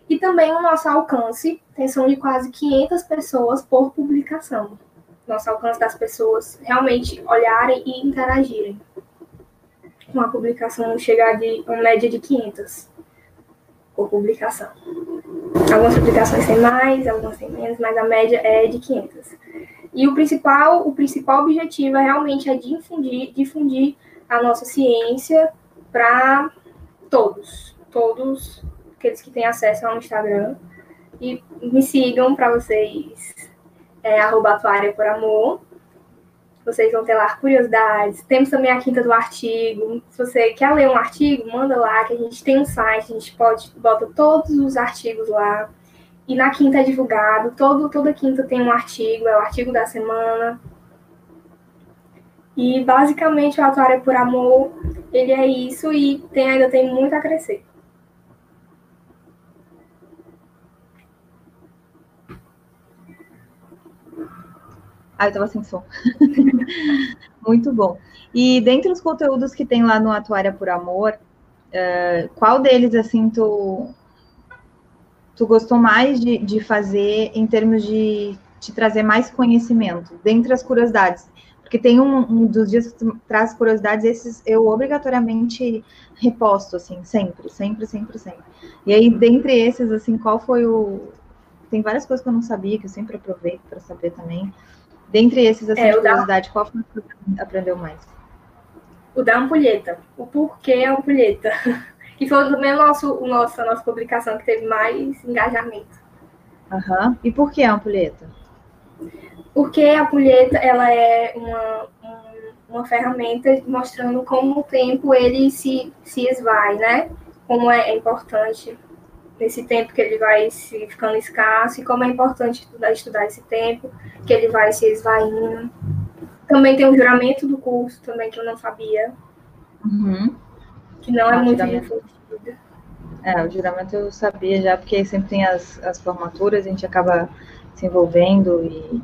E também o nosso alcance, atenção de quase 500 pessoas por publicação nosso alcance das pessoas realmente olharem e interagirem. Uma publicação chegar de uma média de 500 por publicação. Algumas publicações têm mais, algumas têm menos, mas a média é de 500. E o principal, o principal objetivo é realmente é difundir, difundir a nossa ciência para todos, todos aqueles que têm acesso ao Instagram. E me sigam para vocês é arroba por amor. Vocês vão ter lá curiosidades. Temos também a quinta do artigo. Se você quer ler um artigo, manda lá, que a gente tem um site, a gente pode bota todos os artigos lá. E na quinta é divulgado. Todo, toda quinta tem um artigo, é o artigo da semana. E basicamente o Atuária por Amor, ele é isso e tem, ainda tem muito a crescer. Ah, eu tava sem som. <laughs> Muito bom. E dentre os conteúdos que tem lá no Atuária por Amor, uh, qual deles, assim, tu, tu gostou mais de, de fazer em termos de te trazer mais conhecimento, dentre as curiosidades? Porque tem um, um, dos dias que tu traz curiosidades, esses eu obrigatoriamente reposto, assim, sempre, sempre, sempre, sempre. E aí, dentre esses, assim, qual foi o... Tem várias coisas que eu não sabia, que eu sempre aproveito para saber também. Dentre esses, assim, é, de curiosidade, da... qual foi que você aprendeu mais? O da ampulheta. O porquê a ampulheta. <laughs> que foi também o nosso, o nosso, a nossa publicação que teve mais engajamento. Uhum. E por que a ampulheta? Porque a ampulheta, ela é uma, uma ferramenta mostrando como o tempo ele se, se esvai, né? Como é, é importante nesse tempo que ele vai se ficando escasso e como é importante estudar, estudar esse tempo, que ele vai se esvaindo. Também tem o juramento do curso, também, que eu não sabia. Uhum. Que não é ah, muito difundido. É, o juramento eu sabia já, porque sempre tem as, as formaturas, a gente acaba se envolvendo e,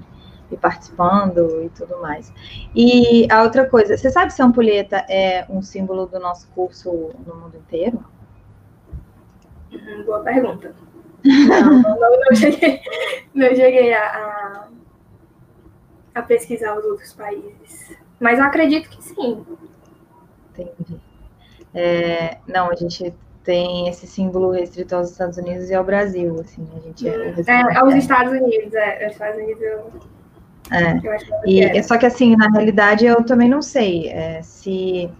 e participando e tudo mais. E a outra coisa, você sabe se a ampulheta é um símbolo do nosso curso no mundo inteiro? Boa pergunta. Não, não, não, cheguei, não cheguei a, a, a, pesquisar os outros países. Mas eu acredito que sim. Entendi. É, não, a gente tem esse símbolo restrito aos Estados Unidos e ao Brasil, assim, a gente é, é aos Estados Unidos, é, aos Estados Unidos eu, é. eu que e, é. Só que assim, na realidade eu também não sei é, se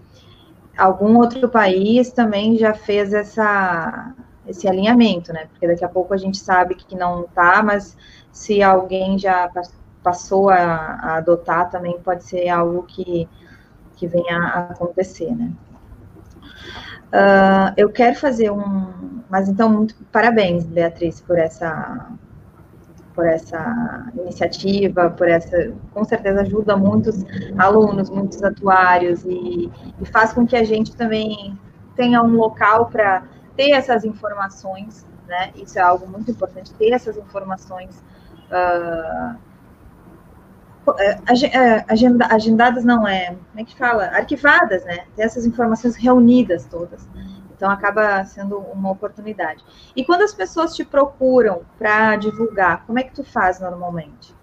algum outro país também já fez essa esse alinhamento, né? Porque daqui a pouco a gente sabe que não tá, mas se alguém já passou a, a adotar, também pode ser algo que, que venha a acontecer, né? Uh, eu quero fazer um, mas então muito parabéns, Beatriz, por essa por essa iniciativa, por essa, com certeza ajuda muitos alunos, muitos atuários e, e faz com que a gente também tenha um local para ter essas informações, né? Isso é algo muito importante, ter essas informações uh, agenda, agendadas, não é, como é que fala? Arquivadas, né? Ter essas informações reunidas todas. Então, acaba sendo uma oportunidade. E quando as pessoas te procuram para divulgar, como é que tu faz normalmente?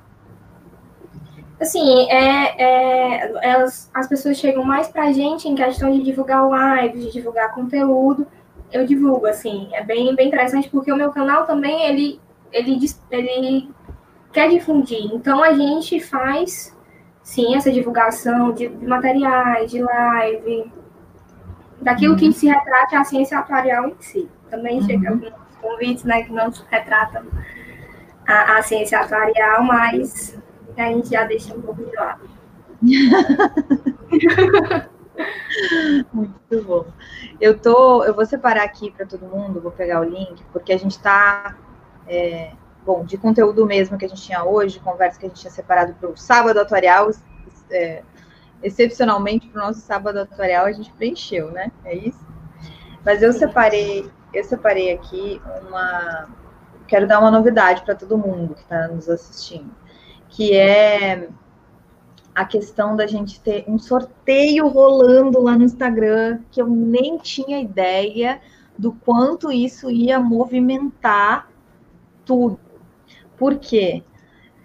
Assim, é, é, elas, as pessoas chegam mais pra gente em questão de divulgar lives, de divulgar conteúdo. Eu divulgo, assim, é bem, bem interessante, porque o meu canal também, ele, ele, ele quer difundir. Então, a gente faz, sim, essa divulgação de, de materiais, de live, daquilo uhum. que se retrata a ciência atuarial em si. Também uhum. chega alguns convites, né, que não retratam a, a ciência atuarial, mas a gente já deixa um pouco de lado. <laughs> Muito bom. Eu tô, eu vou separar aqui para todo mundo, vou pegar o link, porque a gente está, é, bom, de conteúdo mesmo que a gente tinha hoje, conversa que a gente tinha separado para o sábado atuarial, é, excepcionalmente para o nosso sábado atuarial a gente preencheu, né? É isso. Mas eu separei, eu separei aqui uma, quero dar uma novidade para todo mundo que está nos assistindo que é a questão da gente ter um sorteio rolando lá no Instagram, que eu nem tinha ideia do quanto isso ia movimentar tudo. Por quê?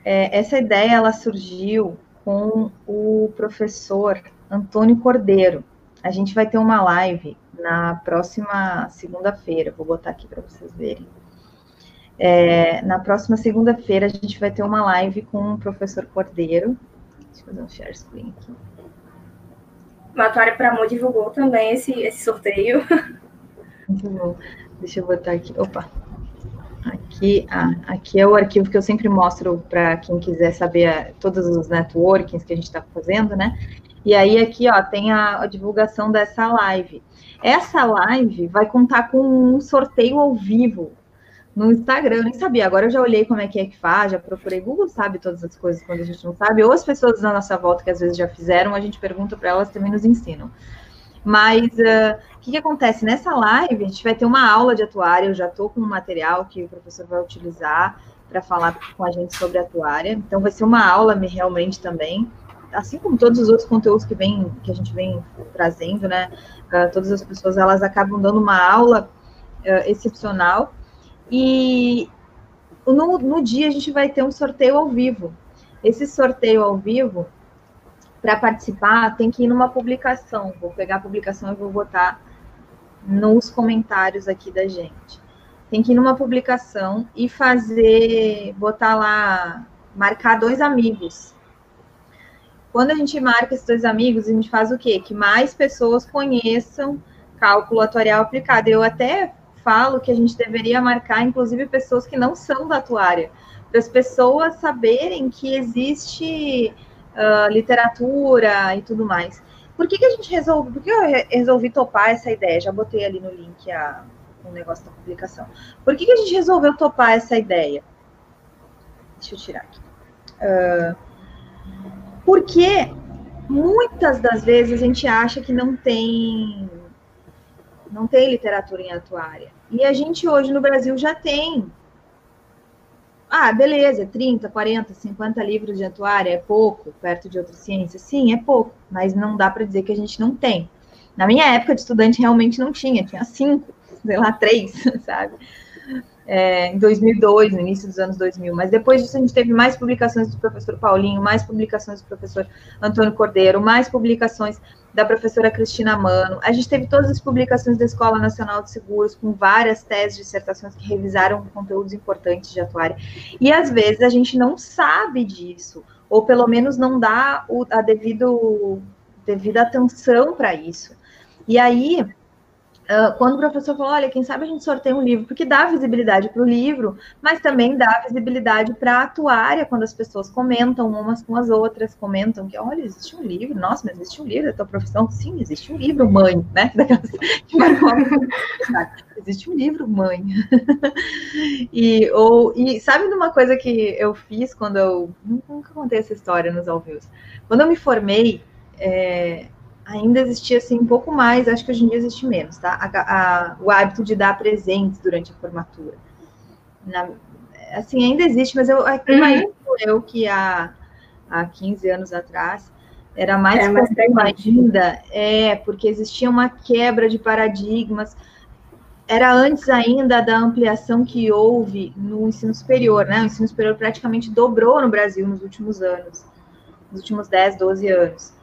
É, essa ideia ela surgiu com o professor Antônio Cordeiro. A gente vai ter uma live na próxima segunda-feira, vou botar aqui para vocês verem. É, na próxima segunda-feira a gente vai ter uma live com o professor Cordeiro. Deixa eu fazer um share screen aqui. Para Amor divulgou também esse, esse sorteio. <laughs> Muito bom. Deixa eu botar aqui. Opa! Aqui, ah, aqui é o arquivo que eu sempre mostro para quem quiser saber a, todos os networkings que a gente está fazendo, né? E aí aqui, ó, tem a, a divulgação dessa live. Essa live vai contar com um sorteio ao vivo no Instagram, eu nem sabia. Agora eu já olhei como é que é que faz, já procurei. Google sabe todas as coisas quando a gente não sabe, ou as pessoas na nossa volta que às vezes já fizeram, a gente pergunta para elas também nos ensinam. Mas uh, o que, que, acontece? Nessa live, a gente vai ter uma aula de atuária. Eu já estou com um material que o professor vai utilizar para falar com a gente sobre atuária. Então, vai ser uma aula realmente também. Assim como todos os outros conteúdos que, vem, que a gente vem trazendo, né? Uh, todas as pessoas elas acabam dando uma aula uh, excepcional e no, no dia a gente vai ter um sorteio ao vivo. Esse sorteio ao vivo, para participar, tem que ir numa publicação. Vou pegar a publicação e vou botar nos comentários aqui da gente. Tem que ir numa publicação e fazer, botar lá, marcar dois amigos. Quando a gente marca esses dois amigos, a gente faz o quê? Que mais pessoas conheçam cálculo atuarial aplicado. Eu até falo que a gente deveria marcar, inclusive, pessoas que não são da tua área, para as pessoas saberem que existe uh, literatura e tudo mais. Por que, que a gente resolve? Por que eu resolvi topar essa ideia? Já botei ali no link a, o negócio da publicação. Por que, que a gente resolveu topar essa ideia? Deixa eu tirar aqui. Uh, porque muitas das vezes a gente acha que não tem não tem literatura em atuária. E a gente hoje no Brasil já tem. Ah, beleza, 30, 40, 50 livros de atuária é pouco, perto de outras ciências? Sim, é pouco, mas não dá para dizer que a gente não tem. Na minha época de estudante realmente não tinha, tinha cinco, sei lá, três, <laughs> sabe? É, em 2002, no início dos anos 2000. Mas depois disso a gente teve mais publicações do professor Paulinho, mais publicações do professor Antônio Cordeiro, mais publicações da professora Cristina Mano. A gente teve todas as publicações da Escola Nacional de Seguros, com várias teses, dissertações que revisaram conteúdos importantes de atuária. E às vezes a gente não sabe disso, ou pelo menos não dá o, a devido, devida atenção para isso. E aí, Uh, quando o professor falou, olha, quem sabe a gente sorteia um livro, porque dá visibilidade para o livro, mas também dá visibilidade para a atuária, quando as pessoas comentam umas com as outras, comentam que, olha, existe um livro, nossa, mas existe um livro da tua profissão? Sim, existe um livro, mãe, né? <laughs> existe um livro, mãe. <laughs> e, ou, e sabe de uma coisa que eu fiz quando eu, nunca contei essa história nos ao quando eu me formei, é, ainda existia assim um pouco mais, acho que hoje em dia existe menos, tá? A, a, o hábito de dar presentes durante a formatura. Na, assim, ainda existe, mas eu uhum. imagino eu que há, há 15 anos atrás era mais é, ainda, é, porque existia uma quebra de paradigmas. Era antes ainda da ampliação que houve no ensino superior, né? O ensino superior praticamente dobrou no Brasil nos últimos anos. nos últimos 10, 12 anos.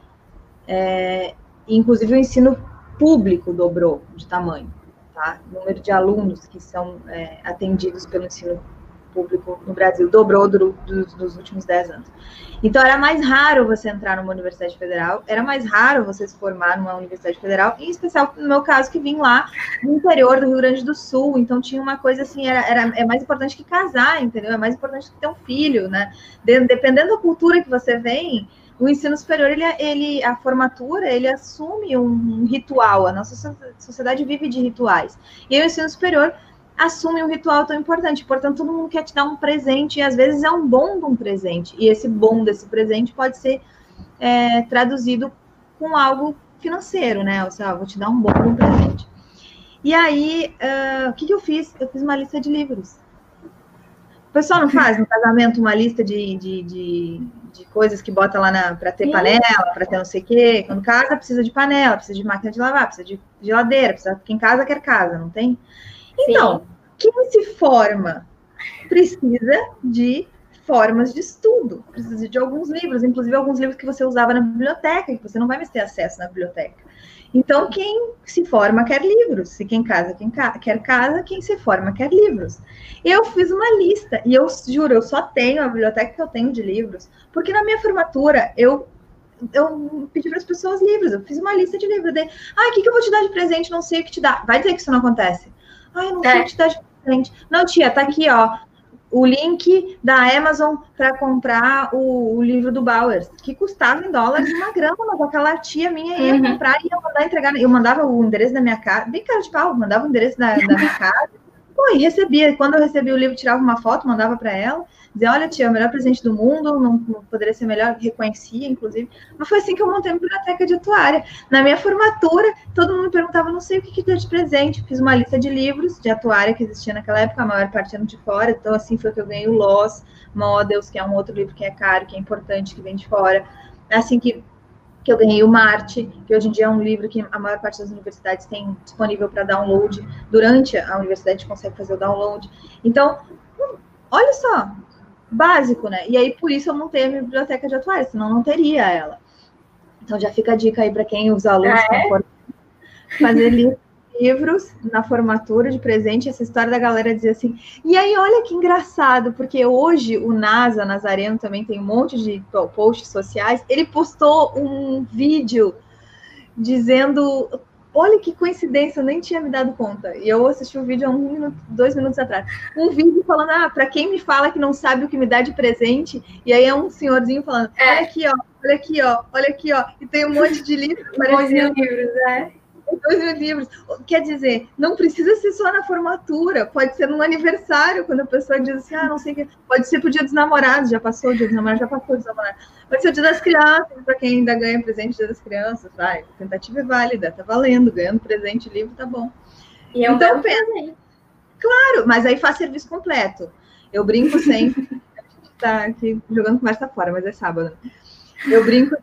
É, inclusive o ensino público dobrou de tamanho, tá? O número de alunos que são é, atendidos pelo ensino público no Brasil dobrou do, do, dos últimos 10 anos. Então, era mais raro você entrar numa universidade federal, era mais raro você se formar numa universidade federal, em especial no meu caso, que vim lá no interior do Rio Grande do Sul, então tinha uma coisa assim, era, era é mais importante que casar, entendeu? É mais importante que ter um filho, né? De, dependendo da cultura que você vem, o ensino superior, ele, ele, a formatura, ele assume um ritual, a nossa sociedade vive de rituais. E o ensino superior assume um ritual tão importante. Portanto, todo mundo quer te dar um presente, e às vezes é um bom de um presente. E esse bom desse presente pode ser é, traduzido com algo financeiro, né? Ou seja, vou te dar um bom de um presente. E aí, uh, o que, que eu fiz? Eu fiz uma lista de livros. O pessoal não faz no casamento uma lista de, de, de, de coisas que bota lá para ter Sim. panela, para ter não sei o quê. Quando casa, precisa de panela, precisa de máquina de lavar, precisa de geladeira, precisa, quem casa quer casa, não tem? Então, Sim. quem se forma precisa de formas de estudo, precisa de alguns livros, inclusive alguns livros que você usava na biblioteca, que você não vai mais ter acesso na biblioteca. Então, quem se forma quer livros. Se quem casa quem ca quer casa, quem se forma quer livros. Eu fiz uma lista e eu juro, eu só tenho a biblioteca que eu tenho de livros, porque na minha formatura eu eu pedi para as pessoas livros, eu fiz uma lista de livros. Daí, ah, o que, que eu vou te dar de presente? Não sei o que te dar. Vai dizer que isso não acontece. Ah, eu não sei o que te dar de presente. Não, tia, tá aqui, ó o link da Amazon para comprar o, o, livro do Bowers, que custava em dólares uma grana, mas aquela tia minha ia uhum. comprar e ia mandar entregar. Eu mandava o endereço da minha casa, bem cara de pau, mandava o endereço da, da minha <laughs> casa. Pô, e recebia. Quando eu recebia o livro, tirava uma foto, mandava para ela dizer, olha, tia, o melhor presente do mundo, não, não, poderia ser melhor, reconhecia, inclusive. Mas foi assim que eu montei a biblioteca de atuária. Na minha formatura, todo mundo me perguntava, não sei o que, que deu de presente. Fiz uma lista de livros de atuária que existia naquela época, a maior parte eram de fora, então assim foi que eu ganhei o Loss Models, que é um outro livro que é caro, que é importante, que vem de fora. É assim que que eu ganhei o Marte, que hoje em dia é um livro que a maior parte das universidades tem disponível para download. Durante a universidade consegue fazer o download. Então, olha só, básico, né? E aí, por isso, eu montei a minha biblioteca de atuais, senão não teria ela. Então, já fica a dica aí para quem os alunos ah, é? fazer livros na formatura de presente. Essa história da galera dizer assim. E aí, olha que engraçado, porque hoje o NASA, Nazareno, também tem um monte de posts sociais. Ele postou um vídeo dizendo Olha que coincidência, eu nem tinha me dado conta. E eu assisti o um vídeo há um minuto, dois minutos atrás. Um vídeo falando, ah, para quem me fala que não sabe o que me dá de presente, e aí é um senhorzinho falando, é. olha aqui, ó, olha aqui, ó, olha aqui, ó, e tem um monte de livros. <laughs> um monte de livros, é dois mil livros. Quer dizer, não precisa ser só na formatura, pode ser no aniversário, quando a pessoa diz assim, ah, não sei o que. Pode ser pro dia dos namorados, já passou o dia dos namorados, já passou o dia dos namorados. Pode ser o dia das crianças, para quem ainda ganha presente dia das crianças, vai. A tentativa é válida, tá valendo, ganhando presente, livro, tá bom. E é um então, pensa. Claro, mas aí faz serviço completo. Eu brinco sempre. <laughs> a gente tá aqui jogando conversa fora, mas é sábado. Eu brinco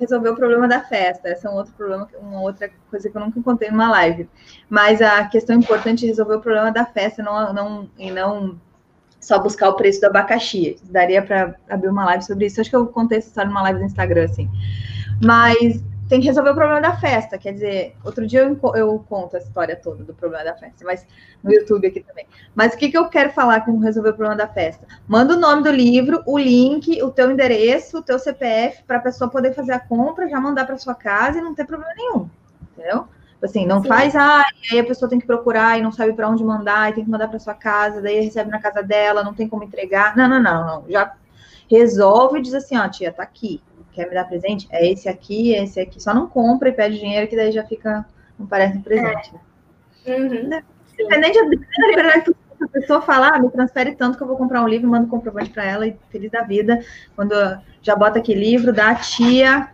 resolver o problema da festa. Essa é um outro problema, uma outra coisa que eu nunca contei numa live. Mas a questão importante é resolver o problema da festa não, não, e não só buscar o preço do abacaxi. Daria para abrir uma live sobre isso. Acho que eu contei essa história numa live no Instagram, assim. Mas tem que resolver o problema da festa. Quer dizer, outro dia eu, eu conto a história toda do problema da festa, mas no YouTube aqui também. Mas o que, que eu quero falar com resolver o problema da festa? Manda o nome do livro, o link, o teu endereço, o teu CPF, para a pessoa poder fazer a compra, já mandar para sua casa e não ter problema nenhum. Entendeu? Assim, não Sim. faz, ah, e aí a pessoa tem que procurar e não sabe para onde mandar, e tem que mandar para sua casa, daí recebe na casa dela, não tem como entregar. Não, não, não, não. Já resolve e diz assim, ó, tia, tá aqui quer me dar presente? É esse aqui, é esse aqui. Só não compra e pede dinheiro, que daí já fica, não parece um presente. É. Uhum. Né? Independente da liberdade que a pessoa falar, ah, me transfere tanto que eu vou comprar um livro, mando um comprovante para ela e feliz da vida. Quando já bota aqui livro da tia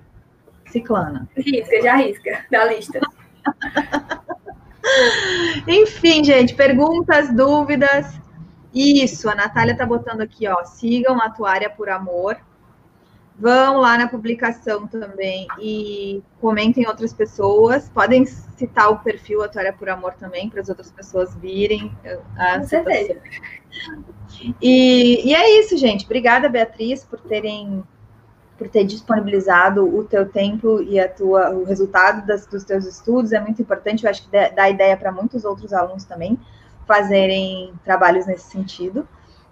Ciclana. Risca, já risca da lista. <laughs> Enfim, gente, perguntas, dúvidas. Isso, a Natália tá botando aqui, ó. Sigam a Atuária por Amor. Vão lá na publicação também e comentem outras pessoas. Podem citar o perfil Atuária por Amor também, para as outras pessoas virem. A Com certeza. E, e é isso, gente. Obrigada, Beatriz, por terem por ter disponibilizado o teu tempo e a tua, o resultado das, dos teus estudos. É muito importante, eu acho que dá ideia para muitos outros alunos também fazerem trabalhos nesse sentido.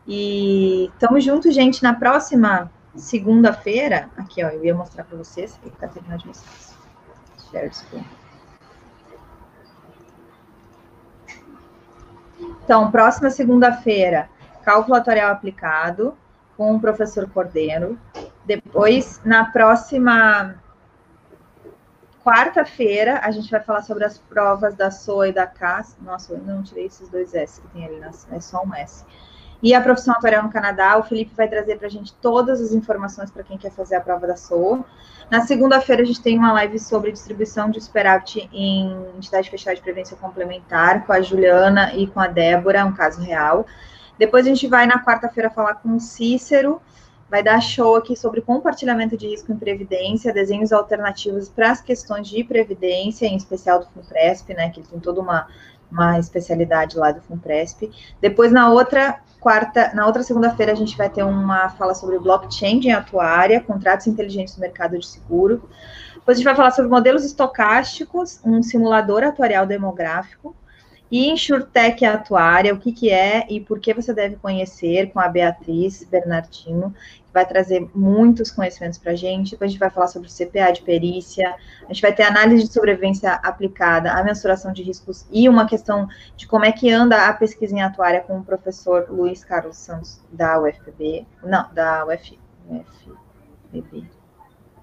E estamos juntos, gente, na próxima segunda-feira. Aqui, ó, eu ia mostrar para vocês, aqui está terminando de mostrar. Share screen. Então, próxima segunda-feira, cálculo atuarial aplicado com o professor Cordeiro. Depois, na próxima quarta-feira, a gente vai falar sobre as provas da SOA e da CAS. Nossa, eu não tirei esses dois S que tem ali, é só um S. E a profissão atuarial no Canadá, o Felipe vai trazer para a gente todas as informações para quem quer fazer a prova da SOA. Na segunda-feira, a gente tem uma live sobre distribuição de superávit em entidade fechada de prevenção complementar, com a Juliana e com a Débora, um caso real. Depois a gente vai na quarta-feira falar com o Cícero, vai dar show aqui sobre compartilhamento de risco em previdência, desenhos alternativos para as questões de previdência, em especial do FUNPRESP, né, que ele tem toda uma, uma especialidade lá do FUNPRESP. Depois, na outra quarta, na outra segunda-feira, a gente vai ter uma fala sobre blockchain em atuária, contratos inteligentes no mercado de seguro. Depois a gente vai falar sobre modelos estocásticos, um simulador atuarial demográfico. E InsurTech Atuária, o que, que é e por que você deve conhecer com a Beatriz Bernardino, que vai trazer muitos conhecimentos para a gente. Depois a gente vai falar sobre o CPA de perícia, a gente vai ter análise de sobrevivência aplicada à mensuração de riscos e uma questão de como é que anda a pesquisa em atuária com o professor Luiz Carlos Santos, da UFPB, não, da UF, UFPB,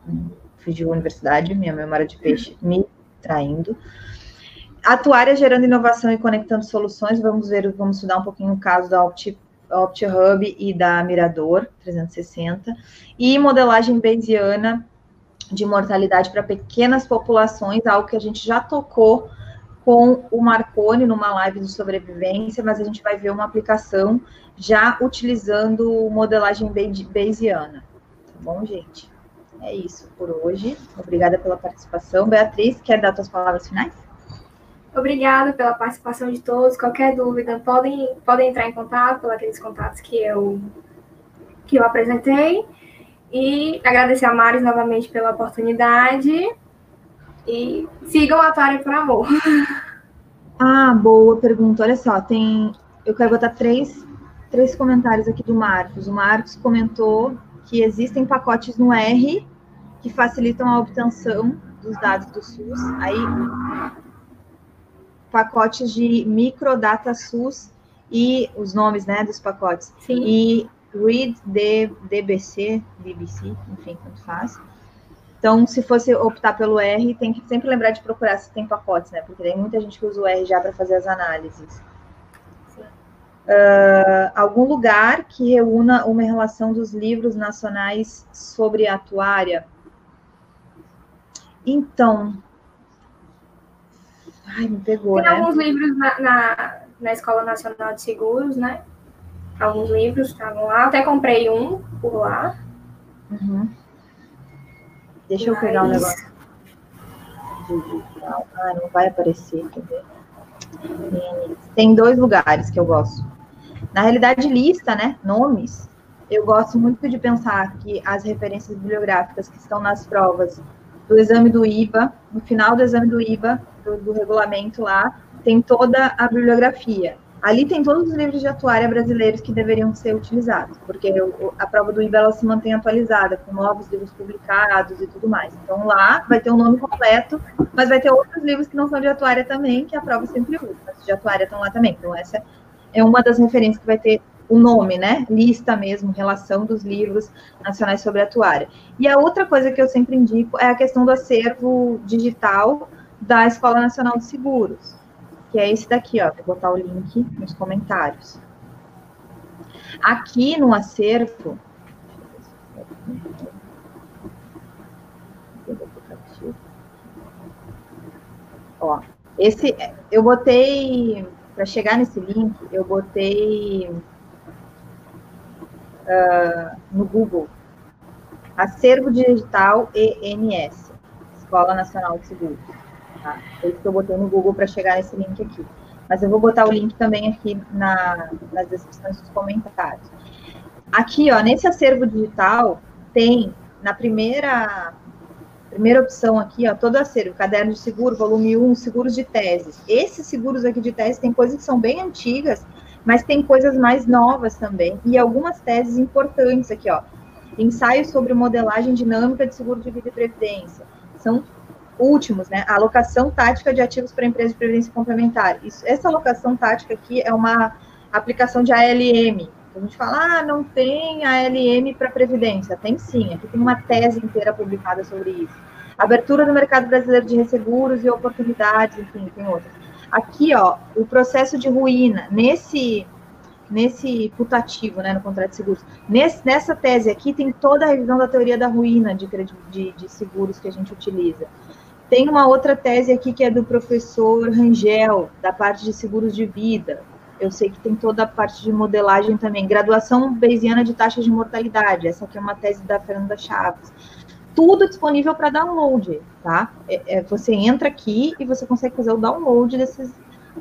hum, fugiu a universidade, minha memória de peixe me traindo. Atuária gerando inovação e conectando soluções. Vamos ver, vamos estudar um pouquinho o caso da Opti, OptiHub e da Mirador 360. E modelagem bayesiana de mortalidade para pequenas populações, algo que a gente já tocou com o Marconi numa live de sobrevivência, mas a gente vai ver uma aplicação já utilizando modelagem bayesiana. Tá bom, gente? É isso por hoje. Obrigada pela participação. Beatriz, quer dar suas palavras finais? Obrigada pela participação de todos. Qualquer dúvida, podem, podem entrar em contato pelos aqueles contatos que eu, que eu apresentei. E agradecer a Maris novamente pela oportunidade. E sigam a Atari por amor. <laughs> Ah, boa pergunta. Olha só, tem. Eu quero botar três, três comentários aqui do Marcos. O Marcos comentou que existem pacotes no R que facilitam a obtenção dos dados do SUS. Aí pacotes de microdata SUS e os nomes né, dos pacotes. Sim. E Read D, DBC, BBC, enfim, tanto faz. Então, se fosse optar pelo R, tem que sempre lembrar de procurar se tem pacotes, né? Porque tem muita gente que usa o R já para fazer as análises. Uh, algum lugar que reúna uma relação dos livros nacionais sobre a atuária? Então, Ai, me pegou, Tem né? alguns livros na, na, na, Escola Nacional de Seguros, né? Alguns livros estavam lá. Até comprei um por lá. Uhum. Deixa Mas... eu pegar um negócio. Ah, não vai aparecer, ver? Tem dois lugares que eu gosto. Na realidade, lista, né? Nomes. Eu gosto muito de pensar que as referências bibliográficas que estão nas provas do exame do IBA, no final do exame do IBA, do, do regulamento lá, tem toda a bibliografia. Ali tem todos os livros de atuária brasileiros que deveriam ser utilizados, porque a prova do IBA se mantém atualizada, com novos livros publicados e tudo mais. Então lá vai ter o um nome completo, mas vai ter outros livros que não são de atuária também, que a prova sempre usa, mas de atuária estão lá também. Então essa é uma das referências que vai ter o nome, né? Lista mesmo, relação dos livros nacionais sobre atuária. E a outra coisa que eu sempre indico é a questão do acervo digital da Escola Nacional de Seguros, que é esse daqui, ó. Vou botar o link nos comentários. Aqui no acervo. Ó, esse eu botei para chegar nesse link, eu botei uh, no Google Acervo Digital ENS, Escola Nacional de Seguros. Tá? Foi isso que eu botei no Google para chegar nesse link aqui. Mas eu vou botar o link também aqui na, nas descrições dos comentários. Aqui, ó, nesse acervo digital, tem na primeira primeira opção aqui, ó, todo acervo, caderno de seguro, volume 1, seguros de teses. Esses seguros aqui de tese tem coisas que são bem antigas, mas tem coisas mais novas também, e algumas teses importantes aqui, ó. Ensaio sobre modelagem dinâmica de seguro de vida e previdência. São últimos, né? A alocação tática de ativos para empresas de previdência complementar. Isso, essa alocação tática aqui é uma aplicação de ALM. A gente fala, ah, não tem ALM para previdência. Tem sim, aqui tem uma tese inteira publicada sobre isso. Abertura do mercado brasileiro de resseguros e oportunidades, enfim, tem outras. Aqui, ó, o processo de ruína, nesse nesse putativo, né, no contrato de seguros. Nesse, nessa tese aqui tem toda a revisão da teoria da ruína de, de, de seguros que a gente utiliza. Tem uma outra tese aqui que é do professor Rangel, da parte de seguros de vida. Eu sei que tem toda a parte de modelagem também. Graduação Bayesiana de taxas de mortalidade. Essa aqui é uma tese da Fernanda Chaves. Tudo disponível para download, tá? É, é, você entra aqui e você consegue fazer o download desses,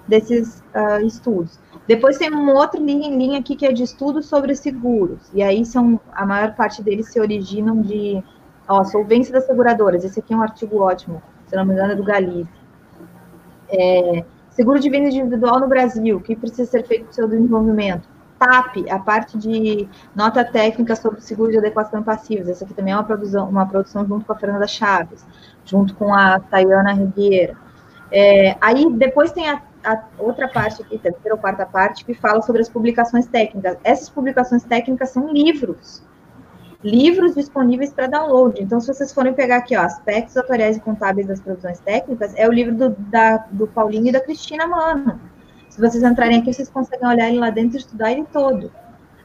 desses uh, estudos. Depois tem um outro linha em linha aqui que é de estudos sobre seguros. E aí são a maior parte deles se originam de ó, solvência das seguradoras. Esse aqui é um artigo ótimo se não me engano, é do Galiza. É, seguro de vida individual no Brasil, o que precisa ser feito para o seu desenvolvimento? TAP, a parte de nota técnica sobre seguro de adequação e passivos. Essa aqui também é uma produção, uma produção junto com a Fernanda Chaves, junto com a Tayana Rigueira. É, aí depois tem a, a, outra parte aqui, terceira ou quarta parte, que fala sobre as publicações técnicas. Essas publicações técnicas são livros livros disponíveis para download. Então, se vocês forem pegar aqui, ó, aspectos atuariais e contábeis das provisões técnicas, é o livro do, da, do Paulinho e da Cristina Mano. Se vocês entrarem aqui, vocês conseguem olhar ele lá dentro e estudar ele todo.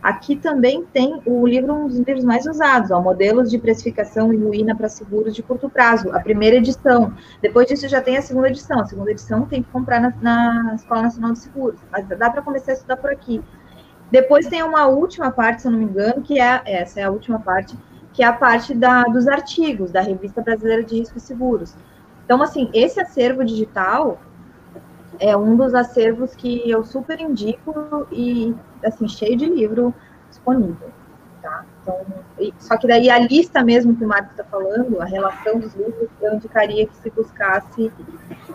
Aqui também tem o livro, um dos livros mais usados, ó, Modelos de Precificação e Ruína para Seguros de Curto Prazo, a primeira edição. Depois disso já tem a segunda edição. A segunda edição tem que comprar na, na Escola Nacional de Seguros, mas dá para começar a estudar por aqui. Depois tem uma última parte, se eu não me engano, que é essa é a última parte, que é a parte da, dos artigos da Revista Brasileira de Riscos e Seguros. Então, assim, esse acervo digital é um dos acervos que eu super indico e, assim, cheio de livro disponível, tá? Então, só que daí a lista mesmo que o Marcos está falando, a relação dos livros, eu indicaria que se buscasse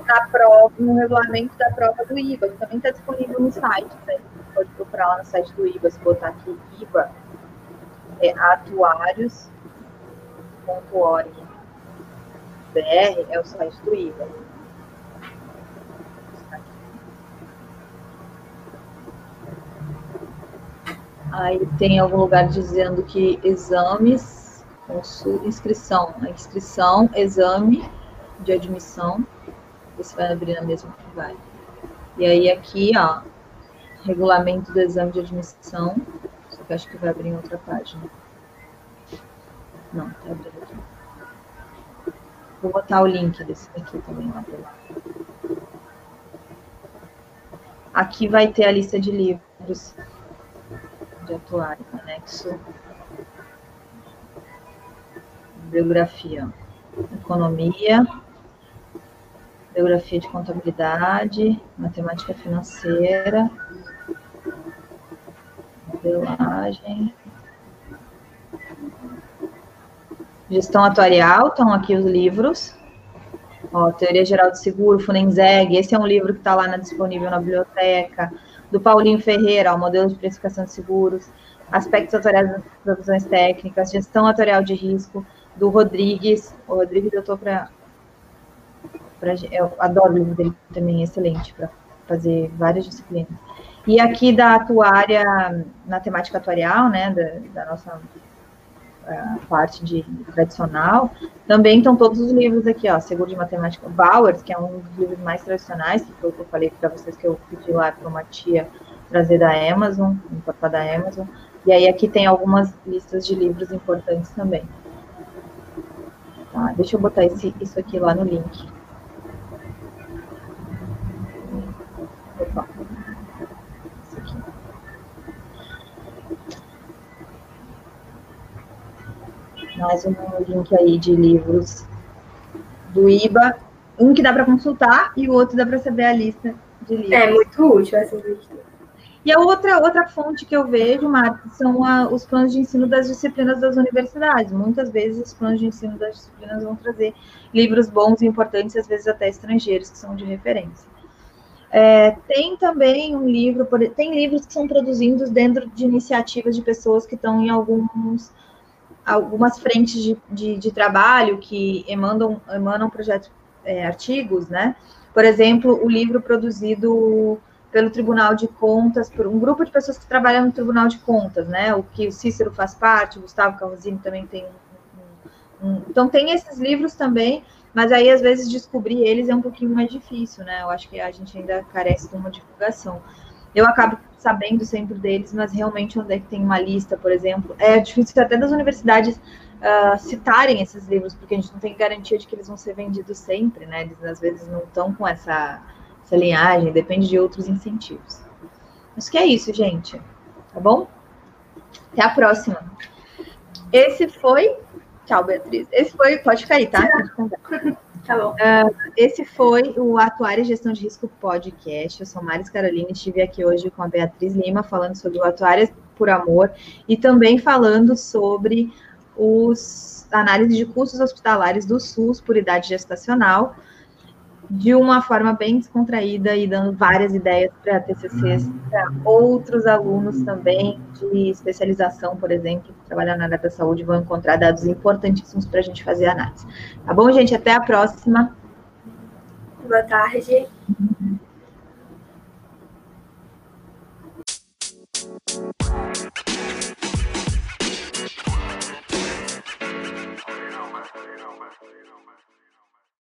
na prova, no regulamento da prova do IBA, que também está disponível no site, né? pode procurar lá no site do IBA, se botar aqui IBA, é atuários.org. BR é o site do IBA. Aí tem algum lugar dizendo que exames, inscrição, inscrição, exame de admissão, você vai abrir na mesma que vai. E aí aqui, ó, regulamento do exame de admissão, só que acho que vai abrir em outra página. Não, tá abrindo aqui. Vou botar o link desse aqui também lá Aqui vai ter a lista de livros de atuário, anexo, bibliografia, economia, biografia de contabilidade, matemática financeira, modelagem, gestão atuarial, estão aqui os livros. Ó, Teoria Geral do Seguro, Funenzeg, esse é um livro que está lá na, disponível na biblioteca. Do Paulinho Ferreira, o modelo de precificação de seguros, aspectos atuariais das provisões técnicas, gestão atuarial de risco, do Rodrigues. O Rodrigues eu estou para Pra, eu adoro o livro dele também, é excelente para fazer várias disciplinas. E aqui da atuária, na temática atuarial, né, da, da nossa uh, parte de tradicional, também estão todos os livros aqui, ó, Seguro de Matemática Bowers, que é um dos livros mais tradicionais, que que eu falei para vocês que eu pedi lá para uma tia trazer da Amazon, importar da Amazon. E aí aqui tem algumas listas de livros importantes também. Tá, deixa eu botar esse, isso aqui lá no link. Mais um link aí de livros do IBA. Um que dá para consultar e o outro dá para saber a lista de livros. É muito útil essa lista. E a outra, outra fonte que eu vejo, Marcos, são a, os planos de ensino das disciplinas das universidades. Muitas vezes os planos de ensino das disciplinas vão trazer livros bons e importantes, às vezes até estrangeiros, que são de referência. É, tem também um livro, tem livros que são produzidos dentro de iniciativas de pessoas que estão em alguns, algumas frentes de, de, de trabalho que emanam, emanam projetos, é, artigos, né? Por exemplo, o livro produzido pelo Tribunal de Contas, por um grupo de pessoas que trabalham no Tribunal de Contas, né? O que o Cícero faz parte, o Gustavo Carrosini também tem um, um, então tem esses livros também, mas aí às vezes descobrir eles é um pouquinho mais difícil, né? Eu acho que a gente ainda carece de uma divulgação. Eu acabo sabendo sempre deles, mas realmente onde é que tem uma lista, por exemplo, é difícil até das universidades uh, citarem esses livros, porque a gente não tem garantia de que eles vão ser vendidos sempre, né? Eles às vezes não estão com essa essa linhagem, depende de outros incentivos. Acho que é isso, gente. Tá bom? Até a próxima. Esse foi. Tchau, Beatriz. Esse foi. Pode ficar aí, tá? <laughs> Tá bom. Uh, esse foi o Atuária Gestão de Risco Podcast. Eu sou Maris Carolina e estive aqui hoje com a Beatriz Lima falando sobre o Atuária por Amor e também falando sobre os análise de custos hospitalares do SUS por idade gestacional de uma forma bem descontraída e dando várias ideias para TCCs, para uhum. outros alunos também de especialização, por exemplo, que trabalham na área da saúde, vão encontrar dados importantíssimos para a gente fazer análise. Tá bom, gente? Até a próxima. Boa tarde. Uhum.